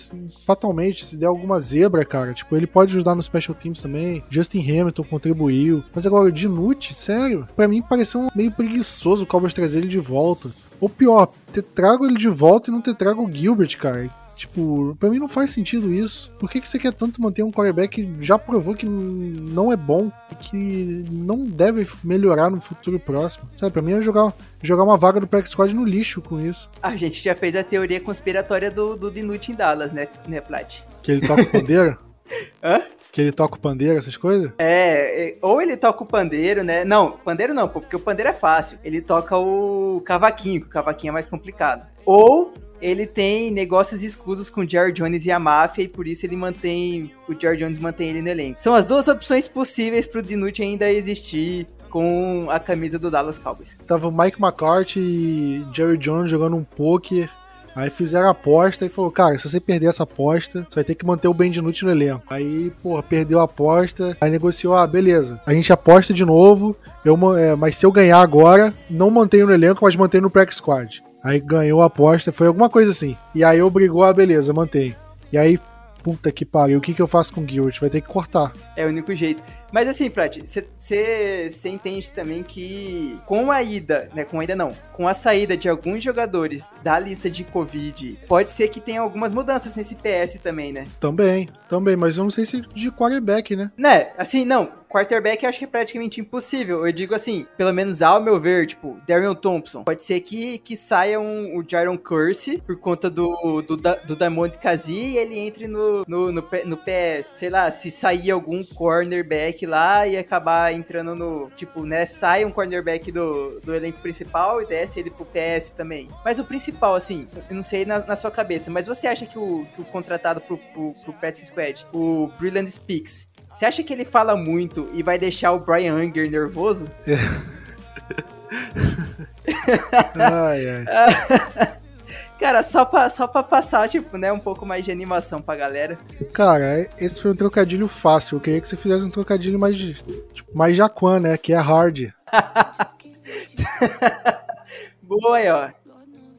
fatalmente, se der alguma zebra, cara, tipo, ele pode ajudar no Special Teams também. Justin Hamilton contribuiu. Mas agora, o Dinucci, sério, para mim pareceu meio preguiçoso o Cowboys trazer ele de volta. Ou pior, ter trago ele de volta e não ter trago o Gilbert, cara. Tipo, pra mim não faz sentido isso. Por que, que você quer tanto manter um quarterback que já provou que não é bom e que não deve melhorar no futuro próximo? Sabe, pra mim é jogar, jogar uma vaga do Practice Squad no lixo com isso. A gente já fez a teoria conspiratória do, do Dinucci em Dallas, né, né Plat? Que ele toca o pandeiro? Hã? Que ele toca o pandeiro, essas coisas? É, é, ou ele toca o pandeiro, né? Não, pandeiro não, porque o pandeiro é fácil. Ele toca o cavaquinho, que o cavaquinho é mais complicado. Ou ele tem negócios escusos com o Jerry Jones e a máfia, e por isso ele mantém. O Jerry Jones mantém ele no elenco. São as duas opções possíveis pro Dinucci ainda existir com a camisa do Dallas Cowboys. Tava o Mike McCarthy e Jerry Jones jogando um poker. Aí fizeram a aposta e falou, cara, se você perder essa aposta, você vai ter que manter o Ben DiNucci no elenco. Aí, porra, perdeu a aposta, aí negociou, ah, beleza, a gente aposta de novo, eu, é, mas se eu ganhar agora, não mantenho no elenco, mas mantenho no practice squad. Aí ganhou a aposta, foi alguma coisa assim. E aí obrigou a beleza, mantém. E aí, puta que pariu, o que, que eu faço com o Gilbert? Vai ter que cortar. É o único jeito. Mas assim, Prat, você entende também que com a ida, né? Com a ida não, com a saída de alguns jogadores da lista de Covid, pode ser que tenha algumas mudanças nesse PS também, né? Também, também, mas eu não sei se de quarterback, né? Né, assim, não, quarterback eu acho que é praticamente impossível. Eu digo assim, pelo menos ao meu ver, tipo, Darion Thompson. Pode ser que, que saia um, o Jaron Curse por conta do, do, do Diamond Kazi e ele entre no, no, no, no, PS. Sei lá, se sair algum cornerback lá e acabar entrando no. Tipo, né? Sai um cornerback do, do elenco principal e desce ele pro PS também. Mas o principal, assim, eu não sei na, na sua cabeça, mas você acha que o, que o contratado pro, pro, pro Practice Squad, o Brilliant Speaks, você acha que ele fala muito e vai deixar o Brian Anger nervoso? ai, ai. Cara, só pra, só pra passar, tipo, né, um pouco mais de animação pra galera. Cara, esse foi um trocadilho fácil. Eu queria que você fizesse um trocadilho mais, tipo, mais jacuan, né, que é hard. Boa aí, ó.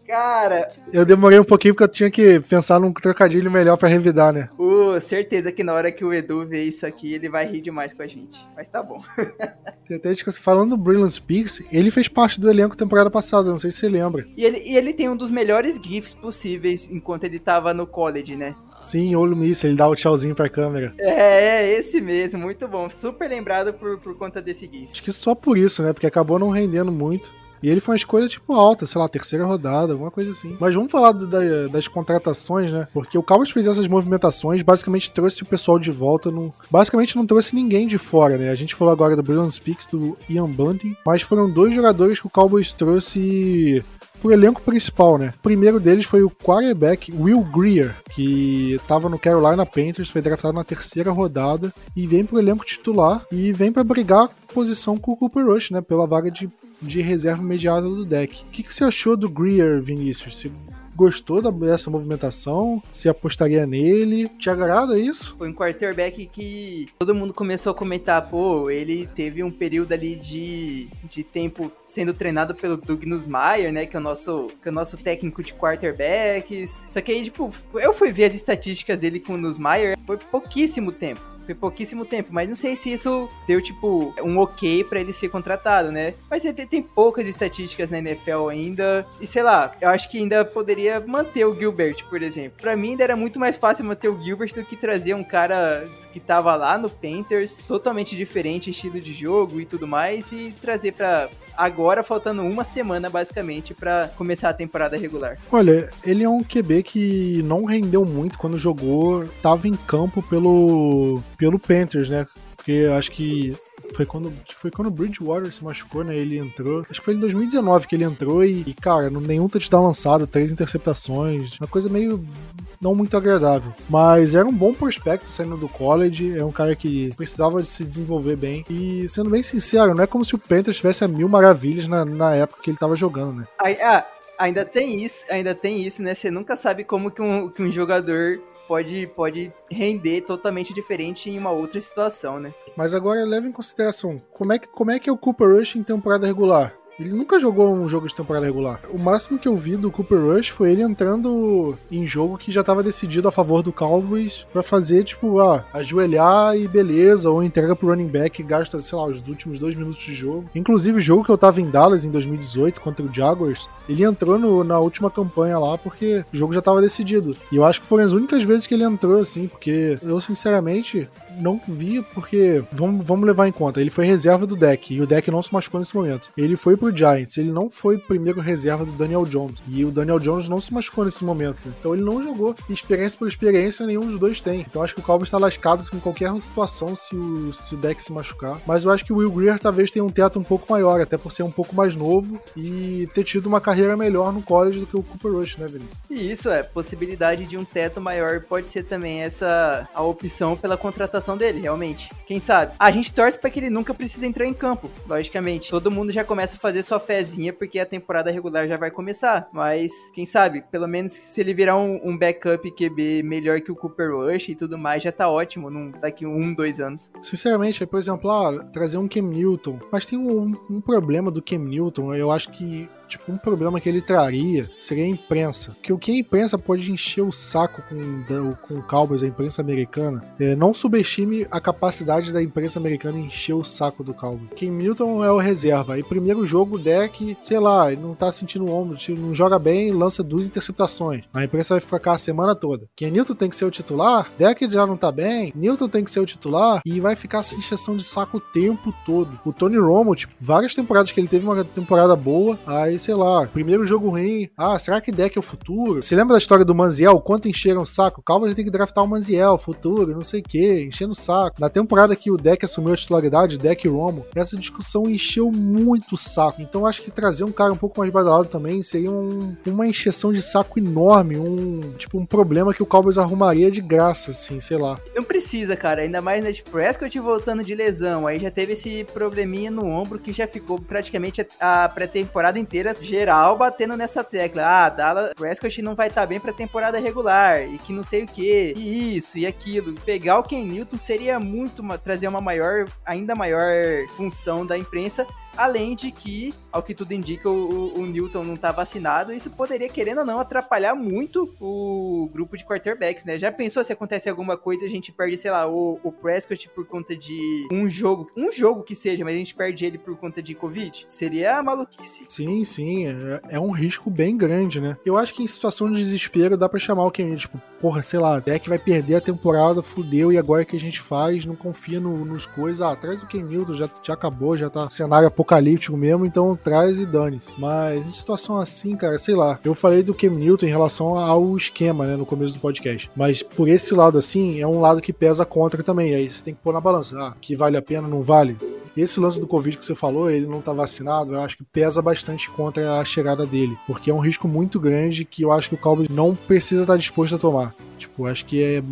Cara. Eu demorei um pouquinho porque eu tinha que pensar num trocadilho melhor para revidar, né? Uh, certeza que na hora que o Edu vê isso aqui, ele vai rir demais com a gente. Mas tá bom. Falando do Brilliant Speaks, ele fez parte do elenco temporada passada, não sei se você lembra. E ele, e ele tem um dos melhores GIFs possíveis enquanto ele tava no college, né? Sim, olho misto, ele dá o tchauzinho pra câmera. É, é, esse mesmo, muito bom. Super lembrado por, por conta desse GIF. Acho que só por isso, né? Porque acabou não rendendo muito. E ele foi uma escolha, tipo, alta, sei lá, terceira rodada, alguma coisa assim. Mas vamos falar do, da, das contratações, né? Porque o Cowboys fez essas movimentações, basicamente trouxe o pessoal de volta. No... Basicamente não trouxe ninguém de fora, né? A gente falou agora do Brilliant Speaks, do Ian Bunting, mas foram dois jogadores que o Cowboys trouxe pro elenco principal, né? O primeiro deles foi o quarterback Will Greer, que estava no Carolina Panthers, foi draftado na terceira rodada e vem pro elenco titular e vem para brigar posição com o Cooper Rush, né? Pela vaga de, de reserva imediata do deck. O que, que você achou do Greer, Vinícius? Você gostou dessa movimentação? Se apostaria nele? Te agrada isso? Foi um quarterback que todo mundo começou a comentar, pô, ele teve um período ali de, de tempo sendo treinado pelo Doug Nussmeier, né, que é o nosso que é o nosso técnico de quarterbacks. Só que aí, tipo, eu fui ver as estatísticas dele com o Nussmeier, foi pouquíssimo tempo. Foi pouquíssimo tempo, mas não sei se isso deu, tipo, um ok para ele ser contratado, né? Mas tem, tem poucas estatísticas na NFL ainda. E sei lá, eu acho que ainda poderia manter o Gilbert, por exemplo. Para mim ainda era muito mais fácil manter o Gilbert do que trazer um cara que tava lá no Panthers, totalmente diferente, estilo de jogo e tudo mais, e trazer para agora faltando uma semana basicamente para começar a temporada regular. Olha, ele é um QB que não rendeu muito quando jogou, tava em campo pelo pelo Panthers, né? Porque acho que foi quando, foi quando o Bridgewater se machucou, né? Ele entrou. Acho que foi em 2019 que ele entrou e, e cara, nenhum touchdown lançado, três interceptações. Uma coisa meio não muito agradável. Mas era um bom prospecto saindo do college. É um cara que precisava de se desenvolver bem. E sendo bem sincero, não é como se o Panthers tivesse a mil maravilhas na, na época que ele tava jogando, né? Ah, ainda tem isso, ainda tem isso, né? Você nunca sabe como que um, que um jogador pode, pode render totalmente diferente em uma outra situação, né? Mas agora leva em consideração, como é que, como é, que é o Cooper Rush em temporada regular? Ele nunca jogou um jogo de temporada regular. O máximo que eu vi do Cooper Rush foi ele entrando em jogo que já estava decidido a favor do Cowboys para fazer, tipo, ah, ajoelhar e beleza, ou entrega pro running back e gasta, sei lá, os últimos dois minutos de jogo. Inclusive, o jogo que eu tava em Dallas em 2018 contra o Jaguars, ele entrou no, na última campanha lá porque o jogo já estava decidido. E eu acho que foram as únicas vezes que ele entrou, assim, porque eu, sinceramente, não vi, porque vamos, vamos levar em conta, ele foi reserva do deck e o deck não se machucou nesse momento. Ele foi pro Giants, ele não foi primeiro reserva do Daniel Jones. E o Daniel Jones não se machucou nesse momento. Então ele não jogou. experiência por experiência, nenhum dos dois tem. Então acho que o Cowboys está lascado em qualquer situação se o, se o deck se machucar. Mas eu acho que o Will Greer talvez tenha um teto um pouco maior, até por ser um pouco mais novo e ter tido uma carreira melhor no college do que o Cooper Rush, né, Vinícius? E isso é, possibilidade de um teto maior pode ser também essa a opção pela contratação dele, realmente. Quem sabe? A gente torce para que ele nunca precise entrar em campo, logicamente. Todo mundo já começa a fazer sua fezinha porque a temporada regular já vai começar. Mas, quem sabe, pelo menos se ele virar um, um backup QB melhor que o Cooper Rush e tudo mais, já tá ótimo num, daqui um, dois anos. Sinceramente, por exemplo, ah, trazer um Cam Newton. Mas tem um, um problema do Cam Newton, eu acho que tipo, um problema que ele traria seria a imprensa. Porque o que a imprensa pode encher o saco com, com o Cowboys, a imprensa americana, é, não subestime a capacidade da imprensa americana encher o saco do Cowboys. Ken Newton é o reserva. Aí, primeiro jogo, o deck, sei lá, ele não tá sentindo o ombro, não joga bem, lança duas interceptações. A imprensa vai ficar a semana toda. Ken Newton tem que ser o titular, deck já não tá bem, Newton tem que ser o titular, e vai ficar essa encheção de saco o tempo todo. O Tony Romo, tipo, várias temporadas que ele teve uma temporada boa, aí, sei lá, primeiro jogo ruim, ah, será que deck é o futuro? Você lembra da história do Manziel? Quanto encheram o saco? Calma, tem que draftar o Manziel, futuro, não sei o que, enchendo o saco. Na temporada que o deck assumiu a titularidade, deck Romo, essa discussão encheu muito o saco. Então acho que trazer um cara um pouco mais badalado também seria um, uma encheção de saco enorme, um tipo um problema que o Cowboys arrumaria de graça, assim, sei lá. Não precisa, cara, ainda mais na tipo, Prescott voltando de lesão, aí já teve esse probleminha no ombro que já ficou praticamente a pré-temporada inteira geral batendo nessa tecla. Ah, Dallas Prescott não vai estar tá bem pra temporada regular e que não sei o que, e isso e aquilo. Pegar o Ken Newton seria muito trazer uma maior, ainda maior função da imprensa Além de que, ao que tudo indica, o, o Newton não tá vacinado. Isso poderia, querendo ou não, atrapalhar muito o grupo de quarterbacks, né? Já pensou se acontece alguma coisa a gente perde, sei lá, o, o Prescott por conta de um jogo, um jogo que seja, mas a gente perde ele por conta de Covid? Seria maluquice. Sim, sim. É, é um risco bem grande, né? Eu acho que em situação de desespero dá pra chamar o Kenny, tipo, porra, sei lá, deck vai perder a temporada, fudeu, e agora o que a gente faz? Não confia no, nos coisas. Ah, traz o Ken Newton, já, já acabou, já tá cenário apocalíptico apocalíptico mesmo, então traz e dane-se. Mas em situação assim, cara, sei lá. Eu falei do Cam Newton em relação ao esquema, né, no começo do podcast. Mas por esse lado assim, é um lado que pesa contra também. Aí você tem que pôr na balança. Ah, que vale a pena, não vale? Esse lance do Covid que você falou, ele não tá vacinado, eu acho que pesa bastante contra a chegada dele. Porque é um risco muito grande que eu acho que o Cowboys não precisa estar disposto a tomar. Tipo, acho que é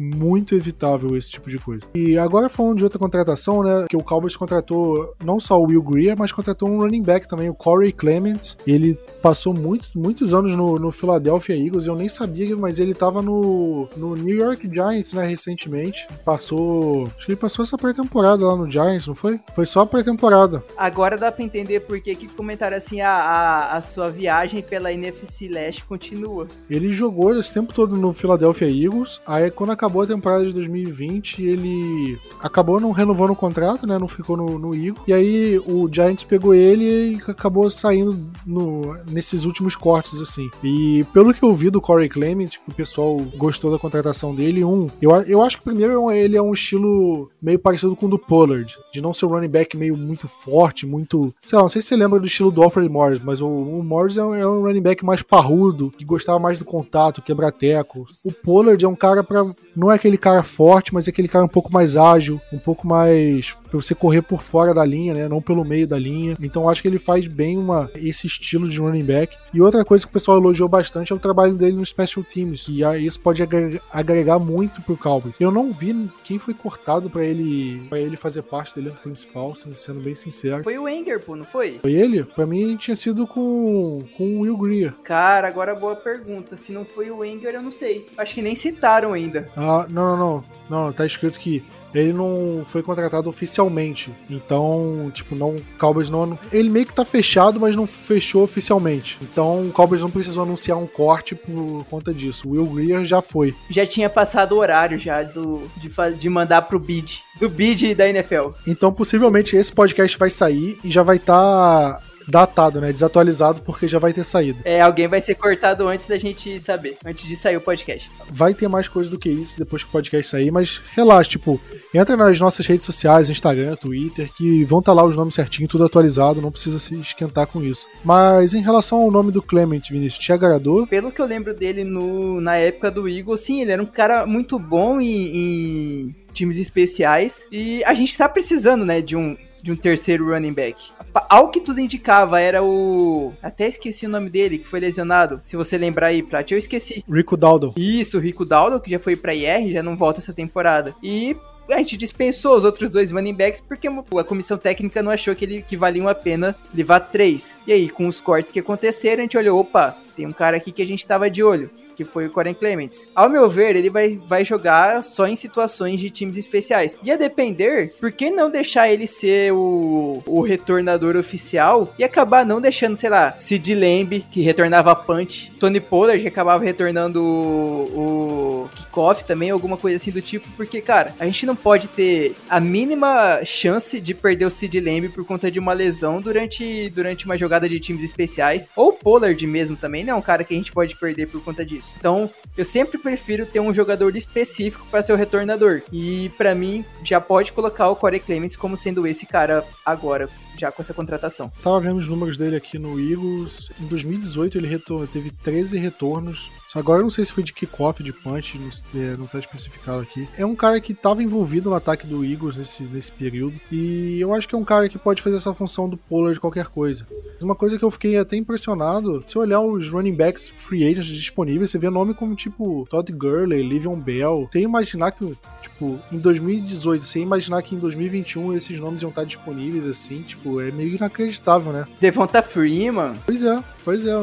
muito evitável esse tipo de coisa. E agora falando de outra contratação, né, que o Cowboys contratou não só o Will Greer, mas contratou um running back também, o Corey Clement. Ele passou muito, muitos anos no, no Philadelphia Eagles, eu nem sabia, mas ele tava no, no New York Giants, né, recentemente. Passou, acho que ele passou essa pré-temporada lá no Giants, não foi? Foi só a pré-temporada. Agora dá pra entender por que que comentaram assim, a, a, a sua viagem pela NFC Leste continua. Ele jogou esse tempo todo no Philadelphia Eagles, aí quando acabou acabou a temporada de 2020, ele acabou não renovando o contrato, né? Não ficou no, no. E aí o Giants pegou ele e acabou saindo no, nesses últimos cortes, assim. E pelo que eu vi do Corey Clement, o pessoal gostou da contratação dele, um, eu, eu acho que primeiro ele é um estilo meio parecido com o do Pollard, de não ser um running back meio muito forte, muito. Sei lá, não sei se você lembra do estilo do Alfred Morris, mas o, o Morris é um, é um running back mais parrudo, que gostava mais do contato, quebra-teco. O Pollard é um cara para não é aquele cara forte, mas é aquele cara um pouco mais ágil, um pouco mais para você correr por fora da linha, né, não pelo meio da linha. Então acho que ele faz bem uma esse estilo de running back. E outra coisa que o pessoal elogiou bastante é o trabalho dele no special teams, e isso pode agregar muito pro Cowboys. Eu não vi quem foi cortado para ele para ele fazer parte do elenco principal, sendo bem sincero. Foi o Enger, pô, não foi? Foi ele? Para mim tinha sido com com o Will Greer. Cara, agora boa pergunta. Se não foi o Enger, eu não sei. Acho que nem citaram ainda. Ah, não, não, não. Não, tá escrito que ele não foi contratado oficialmente. Então, tipo, não, o Cowboys não. Ele meio que tá fechado, mas não fechou oficialmente. Então, o Cowboys não precisou anunciar um corte por conta disso. O Will Greer já foi. Já tinha passado o horário já do, de, de mandar pro bid. Do bid da NFL. Então, possivelmente, esse podcast vai sair e já vai estar. Tá datado, né? Desatualizado porque já vai ter saído. É, alguém vai ser cortado antes da gente saber, antes de sair o podcast. Vai ter mais coisa do que isso depois que o podcast sair, mas relaxa, tipo, entra nas nossas redes sociais, Instagram, Twitter, que vão estar tá lá os nomes certinho, tudo atualizado, não precisa se esquentar com isso. Mas em relação ao nome do Clement, Vinícius, te agradou? Pelo que eu lembro dele no, na época do Eagle, sim, ele era um cara muito bom em, em times especiais e a gente tá precisando, né, de um de um terceiro running back. Ao que tudo indicava, era o. Até esqueci o nome dele, que foi lesionado. Se você lembrar aí, Plat, eu esqueci. Rico Daldo. Isso, Rico Daldo, que já foi pra IR, já não volta essa temporada. E a gente dispensou os outros dois running backs porque a comissão técnica não achou que, ele, que valiam a pena levar três. E aí, com os cortes que aconteceram, a gente olhou, opa, tem um cara aqui que a gente tava de olho que foi o Corey Clements. Ao meu ver, ele vai, vai jogar só em situações de times especiais. E a depender, por que não deixar ele ser o, o retornador retornador oficial e acabar não deixando, sei lá, Sid Lamb, que retornava punch, Tony Pollard, que acabava retornando o, o kickoff também, alguma coisa assim do tipo, porque, cara, a gente não pode ter a mínima chance de perder o Sid Lamb por conta de uma lesão durante, durante uma jogada de times especiais, ou Pollard mesmo também, não é um cara que a gente pode perder por conta disso. Então, eu sempre prefiro ter um jogador específico para ser o retornador. E para mim, já pode colocar o Corey Clements como sendo esse cara agora, já com essa contratação. Tava vendo os números dele aqui no Eagles. Em 2018 ele teve 13 retornos Agora eu não sei se foi de kickoff, de punch, não, é, não tá especificado aqui. É um cara que estava envolvido no ataque do Eagles nesse, nesse período. E eu acho que é um cara que pode fazer essa função do puller de qualquer coisa. Uma coisa que eu fiquei até impressionado, se olhar os running backs free agents disponíveis, você vê nome como tipo Todd Gurley, Livion Bell. Sem imaginar que, tipo, em 2018, sem imaginar que em 2021 esses nomes iam estar disponíveis assim, tipo, é meio inacreditável, né? Devonta Freeman. Pois é, pois é.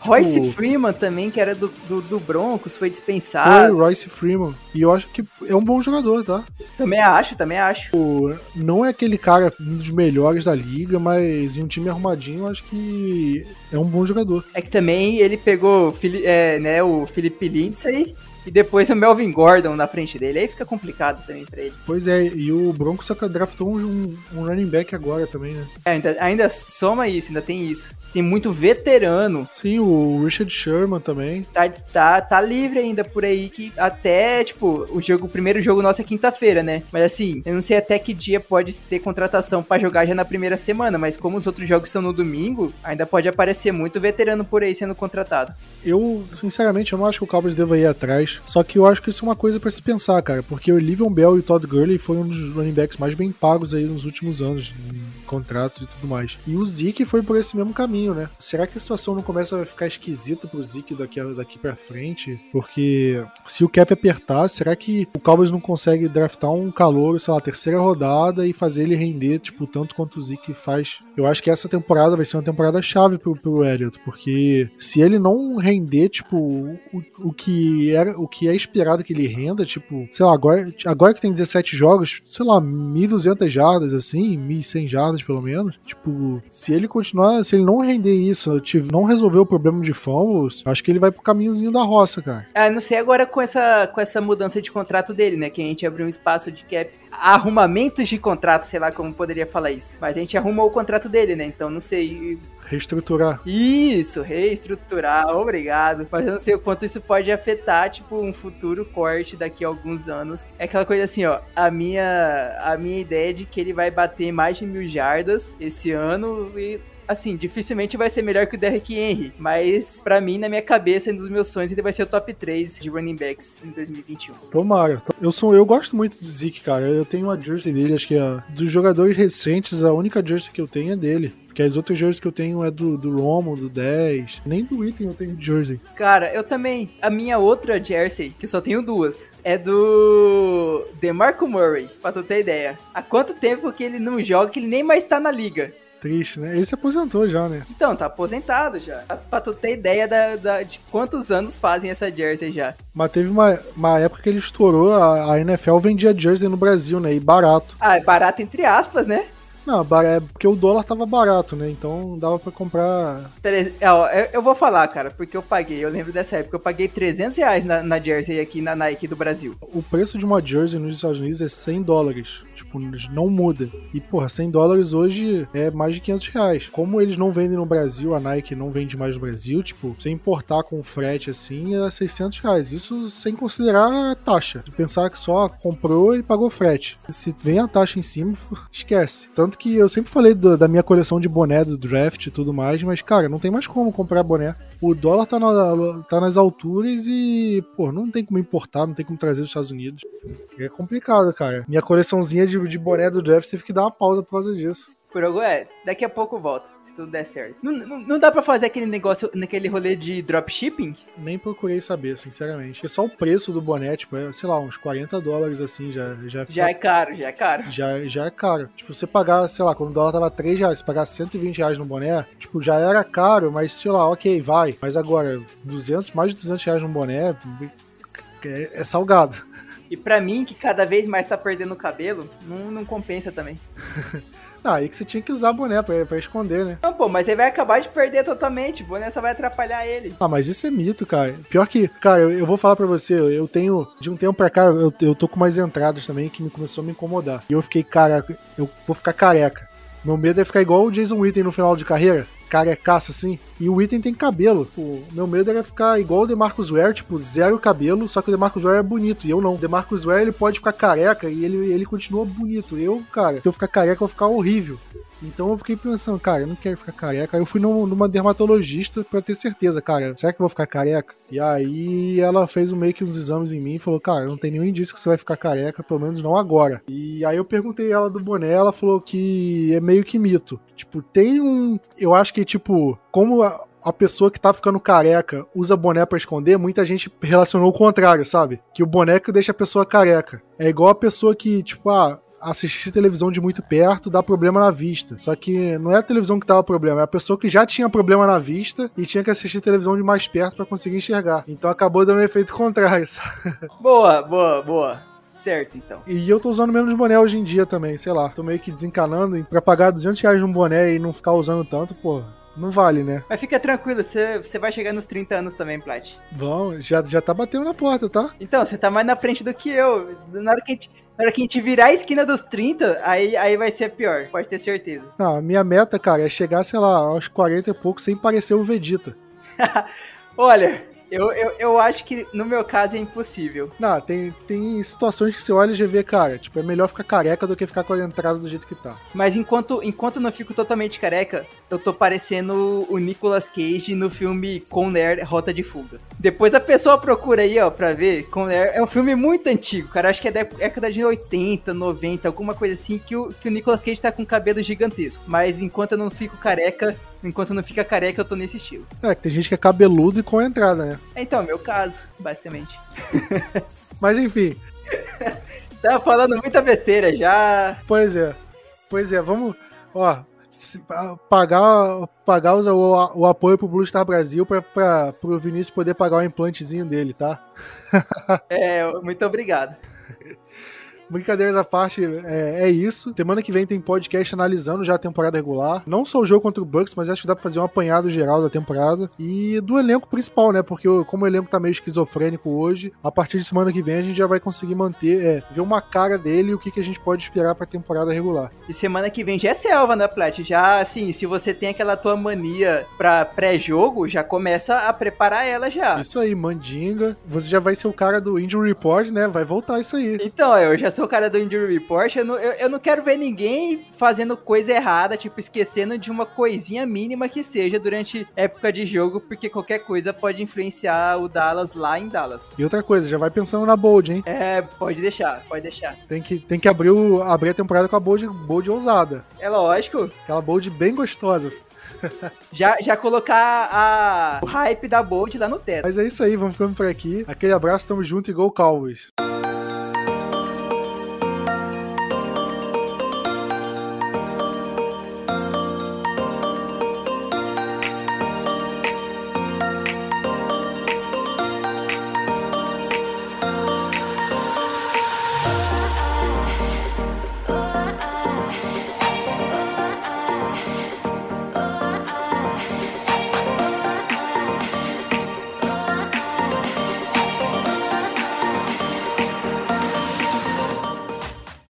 Royce o... Freeman também, que era do, do, do, Broncos, foi dispensado. Foi, Royce Freeman. E eu acho que é um bom jogador, tá? Também acho, também acho. O, não é aquele cara, um dos melhores da liga, mas em um time arrumadinho, eu acho que é um bom jogador. É que também ele pegou é, né, o Felipe Lindsay e depois o Melvin Gordon na frente dele. Aí fica complicado também pra ele. Pois é, e o Broncos draftou um, um running back agora também, né? É, ainda, ainda soma isso, ainda tem isso tem muito veterano. Sim, o Richard Sherman também. Tá, tá, tá livre ainda por aí, que até, tipo, o jogo, o primeiro jogo nosso é quinta-feira, né? Mas assim, eu não sei até que dia pode ter contratação para jogar já na primeira semana, mas como os outros jogos são no domingo, ainda pode aparecer muito veterano por aí sendo contratado. Eu, sinceramente, eu não acho que o Cowboys deva ir atrás, só que eu acho que isso é uma coisa para se pensar, cara, porque o Livion Bell e o Todd Gurley foram um dos running backs mais bem pagos aí nos últimos anos, contratos e tudo mais. E o Zeke foi por esse mesmo caminho né? Será que a situação não começa a ficar esquisita pro Zeke daqui, daqui pra frente? Porque se o cap apertar, será que o Cowboys não consegue draftar um calor, sei lá, terceira rodada e fazer ele render, tipo, tanto quanto o Zeke faz? Eu acho que essa temporada vai ser uma temporada chave pro, pro Elliott, porque se ele não render, tipo, o, o que era, o que é esperado que ele renda, tipo, sei lá, agora, agora que tem 17 jogos, sei lá, 1.200 jardas, assim, 1.100 jardas pelo menos, tipo, se ele continuar, se ele não render isso, não resolver o problema de fumbles, acho que ele vai pro caminhozinho da roça, cara. Ah, não sei agora com essa, com essa mudança de contrato dele, né? Que a gente abriu um espaço de cap. Arrumamentos de contrato, sei lá como poderia falar isso. Mas a gente arrumou o contrato dele, né? Então não sei. Reestruturar. Isso, reestruturar, obrigado. Mas eu não sei o quanto isso pode afetar, tipo, um futuro corte daqui a alguns anos. É aquela coisa assim, ó. A minha, a minha ideia é de que ele vai bater mais de mil jardas esse ano e assim, dificilmente vai ser melhor que o Derrick Henry, mas para mim, na minha cabeça, um dos meus sonhos, ele vai ser o top 3 de running backs em 2021. Tomara. Eu sou eu gosto muito do Zeke, cara. Eu tenho uma jersey dele, acho que é dos jogadores recentes, a única jersey que eu tenho é dele. Porque as outras jerseys que eu tenho é do, do Romo, do 10. Nem do item eu tenho jersey. Cara, eu também. A minha outra jersey, que eu só tenho duas, é do DeMarco Murray, pra tu ter ideia. Há quanto tempo que ele não joga, que ele nem mais tá na liga. Triste, né? Ele se aposentou já, né? Então, tá aposentado já. Pra tu ter ideia da, da, de quantos anos fazem essa jersey já. Mas teve uma, uma época que ele estourou, a, a NFL vendia jersey no Brasil, né? E barato. Ah, é barato entre aspas, né? Não, é porque o dólar tava barato, né? Então dava para comprar. Eu vou falar, cara, porque eu paguei. Eu lembro dessa época. Eu paguei 300 reais na, na jersey aqui na Nike do Brasil. O preço de uma jersey nos Estados Unidos é 100 dólares. Tipo, não muda. E, porra, 100 dólares hoje é mais de 500 reais. Como eles não vendem no Brasil, a Nike não vende mais no Brasil, tipo, sem importar com frete assim, é 600 reais. Isso sem considerar a taxa. Pensar que só comprou e pagou frete. Se vem a taxa em cima, esquece. Tanto que eu sempre falei do, da minha coleção de boné do draft e tudo mais, mas, cara, não tem mais como comprar boné. O dólar tá, na, tá nas alturas e, pô, não tem como importar, não tem como trazer dos Estados Unidos. É complicado, cara. Minha coleçãozinha de, de boné do draft teve que dar uma pausa por causa disso. Por algo é, daqui a pouco volta tudo der certo. Não, não, não, dá pra fazer aquele negócio, naquele rolê de dropshipping? Nem procurei saber, sinceramente. É só o preço do boné, tipo, é, sei lá, uns 40 dólares assim, já já, fica... já é caro, já é caro. Já, já é caro. Tipo, você pagar, sei lá, quando o dólar tava 3 reais, você pagar 120 reais no boné, tipo, já era caro, mas sei lá, ok, vai. Mas agora, 200, mais de 200 reais no boné, é, é salgado. E para mim, que cada vez mais tá perdendo o cabelo, não, não compensa também. Ah, aí que você tinha que usar boné pra, pra esconder, né? Não, pô, mas ele vai acabar de perder totalmente. O boné só vai atrapalhar ele. Ah, mas isso é mito, cara. Pior que, cara, eu, eu vou falar pra você, eu tenho, de um tempo pra cá, eu, eu tô com umas entradas também que me começou a me incomodar. E eu fiquei, cara, eu vou ficar careca. Meu medo é ficar igual o Jason Witten no final de carreira carecaço assim. E o item tem cabelo. O meu medo era ficar igual o DeMarcus Ware, tipo, zero cabelo, só que o DeMarcus Ware é bonito e eu não. O DeMarcus Ware ele pode ficar careca e ele, ele continua bonito. Eu, cara, se eu ficar careca, eu vou ficar horrível. Então eu fiquei pensando, cara, eu não quero ficar careca. Aí eu fui numa dermatologista para ter certeza, cara, será que eu vou ficar careca? E aí ela fez meio que uns exames em mim e falou, cara, não tem nenhum indício que você vai ficar careca, pelo menos não agora. E aí eu perguntei ela do boné, ela falou que é meio que mito. Tipo, tem um. Eu acho que, tipo, como a, a pessoa que tá ficando careca usa boné para esconder, muita gente relacionou o contrário, sabe? Que o boneco deixa a pessoa careca. É igual a pessoa que, tipo, ah, assistir televisão de muito perto dá problema na vista. Só que não é a televisão que dava problema, é a pessoa que já tinha problema na vista e tinha que assistir televisão de mais perto para conseguir enxergar. Então acabou dando um efeito contrário. Boa, boa, boa. Certo, então. E eu tô usando menos boné hoje em dia também, sei lá. Tô meio que desencanando. Pra pagar 200 reais num boné e não ficar usando tanto, pô, não vale, né? Mas fica tranquilo, você, você vai chegar nos 30 anos também, Plat. Bom, já, já tá batendo na porta, tá? Então, você tá mais na frente do que eu. Na hora que a gente, na hora que a gente virar a esquina dos 30, aí, aí vai ser pior, pode ter certeza. Não, a minha meta, cara, é chegar, sei lá, aos 40 e pouco sem parecer o Vegeta. Olha, eu, eu, eu acho que no meu caso é impossível. Não, tem, tem situações que você olha e já vê, cara, tipo, é melhor ficar careca do que ficar com a entrada do jeito que tá. Mas enquanto, enquanto não fico totalmente careca, eu tô parecendo o Nicolas Cage no filme Con Air Rota de Fuga. Depois a pessoa procura aí, ó, pra ver. Con Air é um filme muito antigo, cara. Acho que é da década de 80, 90, alguma coisa assim, que o, que o Nicolas Cage tá com cabelo gigantesco. Mas enquanto eu não fico careca, enquanto não fica careca, eu tô nesse estilo. É, que tem gente que é cabeludo e com a entrada, né? É, então, meu caso, basicamente. Mas enfim. Tava falando muita besteira já. Pois é. Pois é, vamos. Ó, pagar, pagar os, o, o apoio pro Blue Star Brasil pra, pra, pro Vinícius poder pagar o implantezinho dele, tá? é, muito obrigado. Brincadeiras à parte, é, é, isso. Semana que vem tem podcast analisando já a temporada regular. Não só o jogo contra o Bucks, mas acho que dá pra fazer um apanhado geral da temporada. E do elenco principal, né? Porque como o elenco tá meio esquizofrênico hoje, a partir de semana que vem a gente já vai conseguir manter, é, ver uma cara dele e o que, que a gente pode esperar pra temporada regular. E semana que vem já é selva, né, Plat? Já, assim, se você tem aquela tua mania pra pré-jogo, já começa a preparar ela já. Isso aí, mandinga. Você já vai ser o cara do Injury Report, né? Vai voltar isso aí. Então, eu já sou o cara do Injury Report, eu não, eu, eu não quero ver ninguém fazendo coisa errada, tipo, esquecendo de uma coisinha mínima que seja durante época de jogo, porque qualquer coisa pode influenciar o Dallas lá em Dallas. E outra coisa, já vai pensando na Bold, hein? É, pode deixar, pode deixar. Tem que, tem que abrir, o, abrir a temporada com a Bold, bold ousada. É lógico. Aquela Bold bem gostosa. já, já colocar a, o hype da Bold lá no teto. Mas é isso aí, vamos ficando por aqui. Aquele abraço, tamo junto e Go Cowboys.